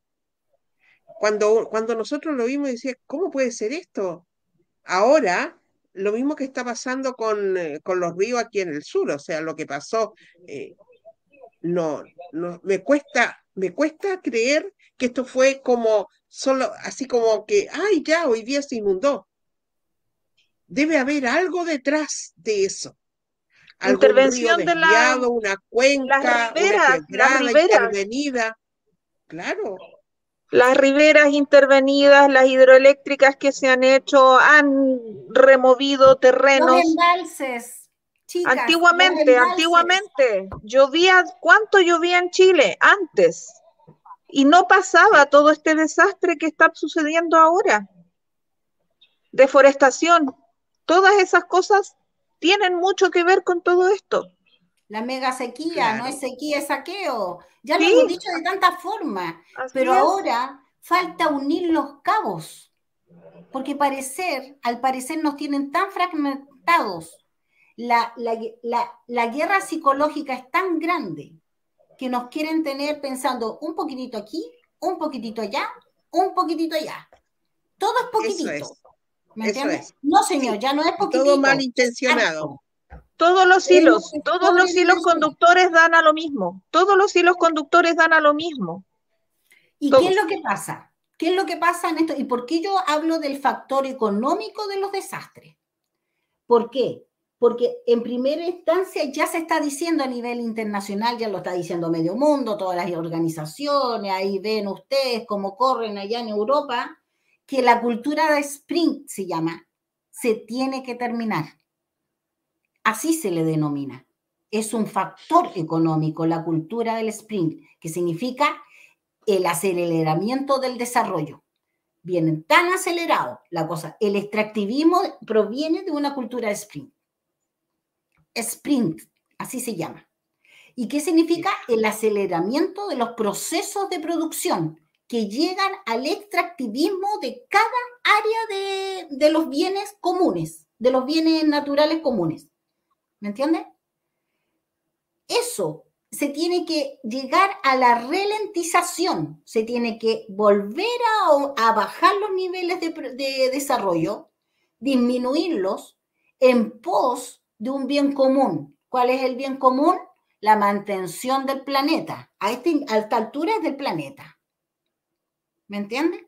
Cuando, cuando nosotros lo vimos, decía, ¿cómo puede ser esto? Ahora lo mismo que está pasando con, eh, con, los ríos aquí en el sur, o sea, lo que pasó, eh, no, no, me cuesta, me cuesta creer que esto fue como solo, así como que, ay, ya, hoy día se inundó. Debe haber algo detrás de eso. Intervención de la, una cuenca, una intervenida. Claro, las riberas intervenidas, las hidroeléctricas que se han hecho, han removido terrenos. Los embalses. Chicas, antiguamente, antiguamente, llovía, ¿cuánto llovía en Chile antes? Y no pasaba todo este desastre que está sucediendo ahora. Deforestación, todas esas cosas tienen mucho que ver con todo esto. La mega sequía, no es sequía, es saqueo. Ya lo hemos dicho de tantas formas, pero ahora falta unir los cabos, porque parecer, al parecer nos tienen tan fragmentados. La, la, guerra psicológica es tan grande que nos quieren tener pensando un poquitito aquí, un poquitito allá, un poquitito allá. Todo es poquitito. ¿Me entiendes? No, señor, ya no es poquitito. Todo malintencionado. Todos los hilos, todos los hilos conductores dan a lo mismo. Todos los hilos conductores dan a lo mismo. ¿Y qué es lo que pasa? ¿Qué es lo que pasa en esto? ¿Y por qué yo hablo del factor económico de los desastres? ¿Por qué? Porque en primera instancia ya se está diciendo a nivel internacional, ya lo está diciendo medio mundo, todas las organizaciones, ahí ven ustedes cómo corren allá en Europa, que la cultura de sprint se llama, se tiene que terminar. Así se le denomina. Es un factor económico, la cultura del sprint, que significa el aceleramiento del desarrollo. Vienen tan acelerado la cosa. El extractivismo proviene de una cultura de sprint. Sprint, así se llama. ¿Y qué significa? El aceleramiento de los procesos de producción que llegan al extractivismo de cada área de, de los bienes comunes, de los bienes naturales comunes. ¿Me entiendes? Eso se tiene que llegar a la ralentización, se tiene que volver a, bajar los niveles de, de, desarrollo, disminuirlos en pos de un bien común. ¿Cuál es el bien común? La mantención del planeta. A, este, a esta altura es del planeta. ¿Me entiendes?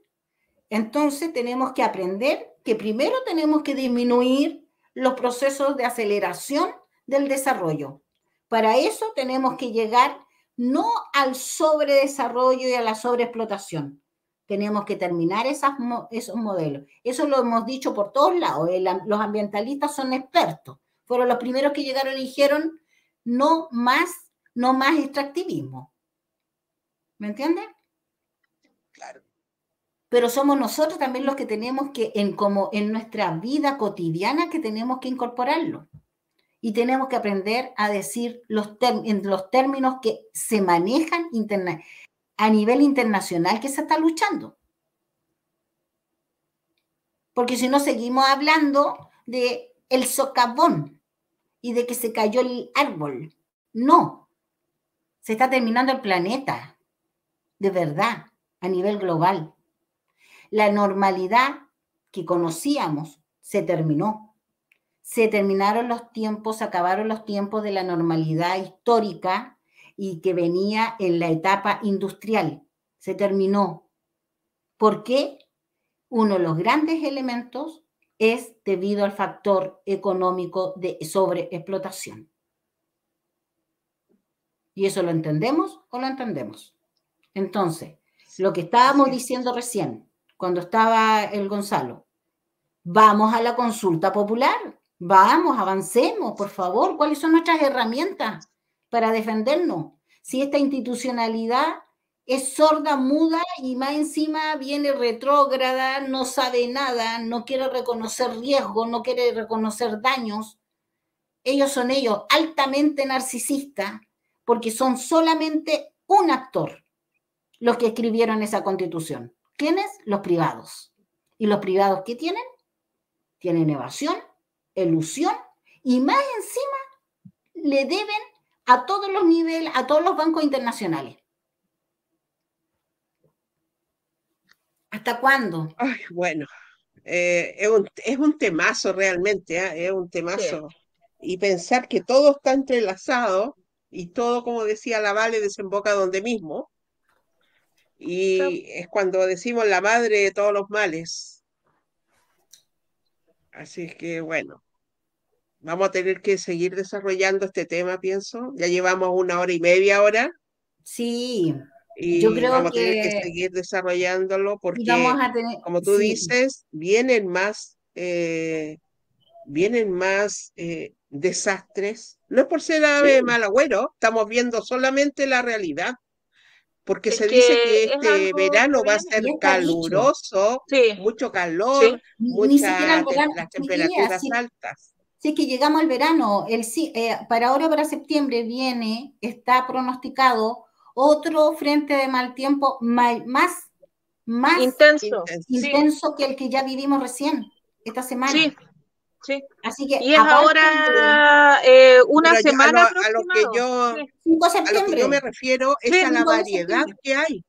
Entonces tenemos que aprender que primero tenemos que disminuir los procesos de aceleración del desarrollo. Para eso tenemos que llegar no al sobredesarrollo y a la sobreexplotación. Tenemos que terminar esas, esos modelos. Eso lo hemos dicho por todos lados. los ambientalistas son expertos. Fueron los primeros que llegaron y dijeron no más, no más extractivismo. ¿Me entiendes? Pero somos nosotros también los que tenemos que, en, como en nuestra vida cotidiana, que tenemos que incorporarlo. Y tenemos que aprender a decir los, en los términos que se manejan a nivel internacional que se está luchando. Porque si no seguimos hablando de el socavón y de que se cayó el árbol. No, se está terminando el planeta, de verdad, a nivel global. La normalidad que conocíamos se terminó. Se terminaron los tiempos, se acabaron los tiempos de la normalidad histórica y que venía en la etapa industrial. Se terminó. ¿Por qué? uno de los grandes elementos es debido al factor económico de sobreexplotación. ¿Y eso lo entendemos o lo entendemos? Entonces, lo que estábamos diciendo recién, cuando estaba el Gonzalo, vamos a la consulta popular, vamos, avancemos, por favor, ¿cuáles son nuestras herramientas para defendernos? Si esta institucionalidad es sorda, muda y más encima viene retrógrada, no sabe nada, no quiere reconocer riesgos, no quiere reconocer daños. Ellos son ellos altamente narcisistas porque son solamente un actor los que escribieron esa constitución. ¿Quiénes? Los privados. ¿Y los privados qué tienen? Tienen evasión, ilusión y más encima le deben a todos los niveles, a todos los bancos internacionales. ¿Hasta cuándo? Ay, bueno, eh, es, un, es, un, temazo realmente, ¿eh? es un temazo. Y pensar que todo está entrelazado y todo, como decía la Vale, desemboca donde mismo. Y es cuando decimos la madre de todos los males. Así es que, bueno, vamos a tener que seguir desarrollando este tema, pienso. Ya llevamos una hora y media ahora. Sí, y Yo creo vamos a tener que seguir desarrollándolo porque, tener, como tú sí, dices, vienen más, eh, vienen más eh, desastres. No es por ser ave Sí. mal agüero, estamos viendo solamente la realidad. Porque Es se dice que que es este verano va a ser caluroso, Sí, mucho calor, Sí. muchas verano, las temperaturas sí, altas. sí que llegamos al verano, el, sí- eh, para ahora, para septiembre, viene, está pronosticado otro frente de mal tiempo más, más intenso. Intenso. Sí, intenso que el que ya vivimos recién, esta semana. Sí, sí. Así que Y es ahora eh, una Pero yo- a semana lo- a lo que yo- Sí. del 5 de A lo que yo me refiero es Sí, a la 5 de variedad que hay.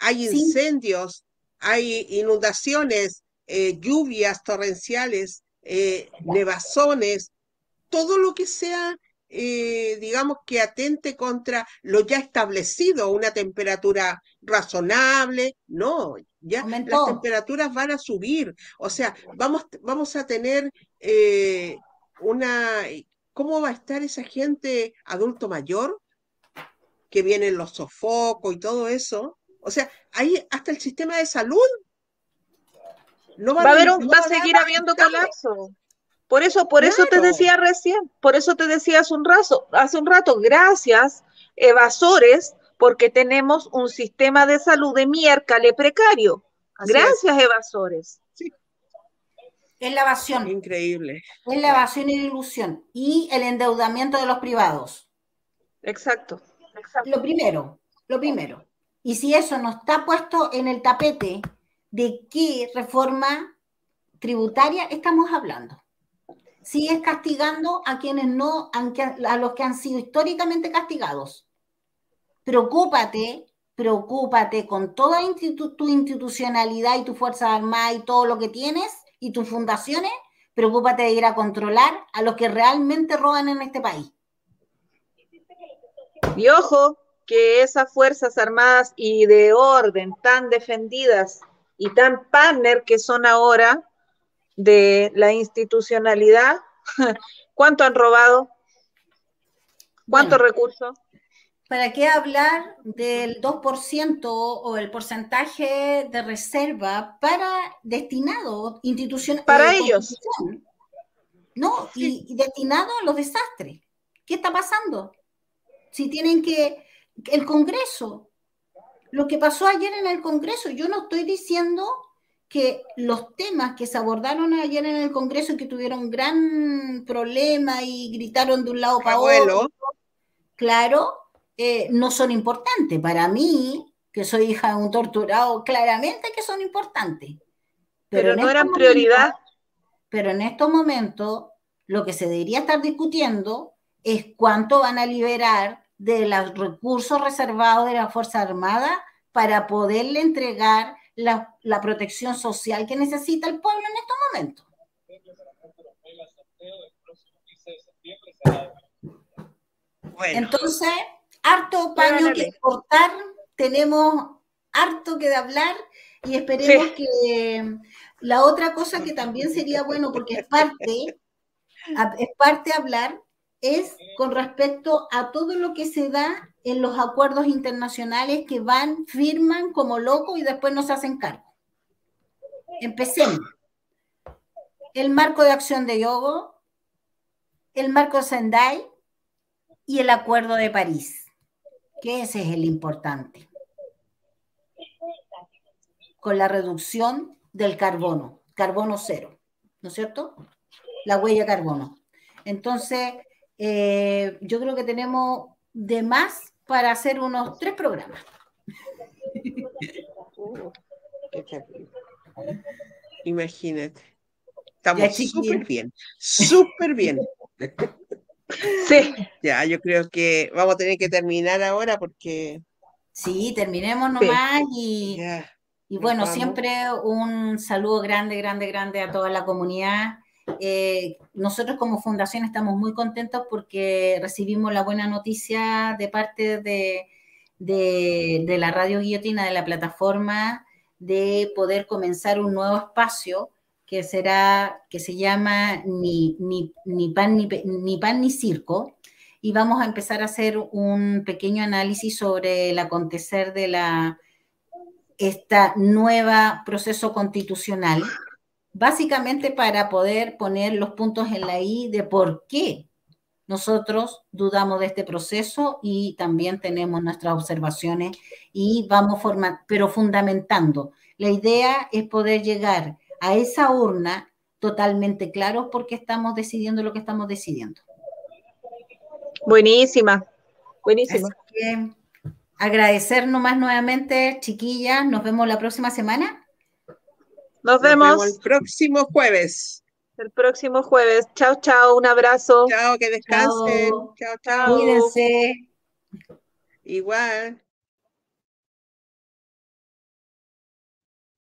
Hay incendios, hay inundaciones, eh, lluvias torrenciales, eh, nevazones, todo lo que sea, eh, digamos, que atente contra lo ya establecido, una temperatura razonable. No, ya las temperaturas van a subir. O sea, vamos, vamos a tener eh, una... ¿Cómo va a estar esa gente adulto mayor? que vienen los sofocos y todo eso. O sea, ahí hasta el sistema de salud no Va a haber no va a seguir habiendo colapso. Por eso, por eso te decía recién, por eso te decía hace un rato, hace un rato, gracias, evasores, porque tenemos un sistema de salud de miércoles precario. Así Gracias, evasores. Es la evasión, es. Increíble. es la evasión y la ilusión. Y el endeudamiento de los privados. Exacto. exacto. Lo primero, lo primero. Y si eso no está puesto en el tapete de qué reforma tributaria estamos hablando. Sigues castigando a quienes no, a los que han sido históricamente castigados. Preocúpate, preocúpate con toda institu- tu institucionalidad y tu fuerza armada y todo lo que tienes y tus fundaciones, preocúpate de ir a controlar a los que realmente roban en este país. Y ojo, que esas Fuerzas Armadas y de orden tan defendidas y tan partner que son ahora de la institucionalidad, ¿cuánto han robado? ¿Cuántos Bueno. recursos? ¿Para qué hablar del 2% o el porcentaje de reserva para destinado institución Para eh, ellos. constitución? No, y, y destinado a los desastres. ¿Qué está pasando? Si tienen que el Congreso, lo que pasó ayer en el Congreso, yo no estoy diciendo que los temas que se abordaron ayer en el Congreso y que tuvieron gran problema y gritaron de un lado para otro, claro, eh, no son importantes. Para mí, que soy hija de un torturado, claramente que son importantes. Pero en no estos eran momentos- prioridad. Pero en estos momentos, lo que se debería estar discutiendo es cuánto van a liberar de los recursos reservados de la Fuerza Armada para poderle entregar la, la protección social que necesita el pueblo en estos momentos. Bueno, Entonces, harto paño que cortar, tenemos harto que de hablar. y esperemos que la otra cosa que también sería bueno, porque es parte, es parte hablar, es con respecto a todo lo que se da en los acuerdos internacionales que van, firman como locos y después no se hacen cargo. Empecemos. El marco de acción de Yogo, el marco Sendai y el acuerdo de París, que ese es el importante. Con la reducción del carbono, carbono cero, ¿no es cierto? La huella carbono. Entonces, eh, yo creo que tenemos de más para hacer unos tres programas. Imagínate. Estamos súper bien, súper bien. Sí. Ya, yo creo que vamos a tener que terminar ahora porque... Sí, terminemos nomás y, y bueno, siempre un saludo grande, grande, grande a toda la comunidad. Eh, nosotros como fundación estamos muy contentos porque recibimos la buena noticia de parte de, de, la radio guillotina de la plataforma de poder comenzar un nuevo espacio que será, que se llama Ni, ni, ni, pan, ni, ni pan ni circo, y vamos a empezar a hacer un pequeño análisis sobre el acontecer de la esta nueva proceso constitucional básicamente para poder poner los puntos en la I de por qué nosotros dudamos de este proceso y también tenemos nuestras observaciones y vamos formando, pero fundamentando. La idea es poder llegar a esa urna totalmente claros porque estamos decidiendo lo que estamos decidiendo. Buenísima, buenísima. agradecer nomás nuevamente, chiquillas, nos vemos la próxima semana. Nos vemos. el próximo jueves. El próximo jueves. Chao, chao. Un abrazo. Chao, que descansen. Chao, chao. Cuídense. Igual.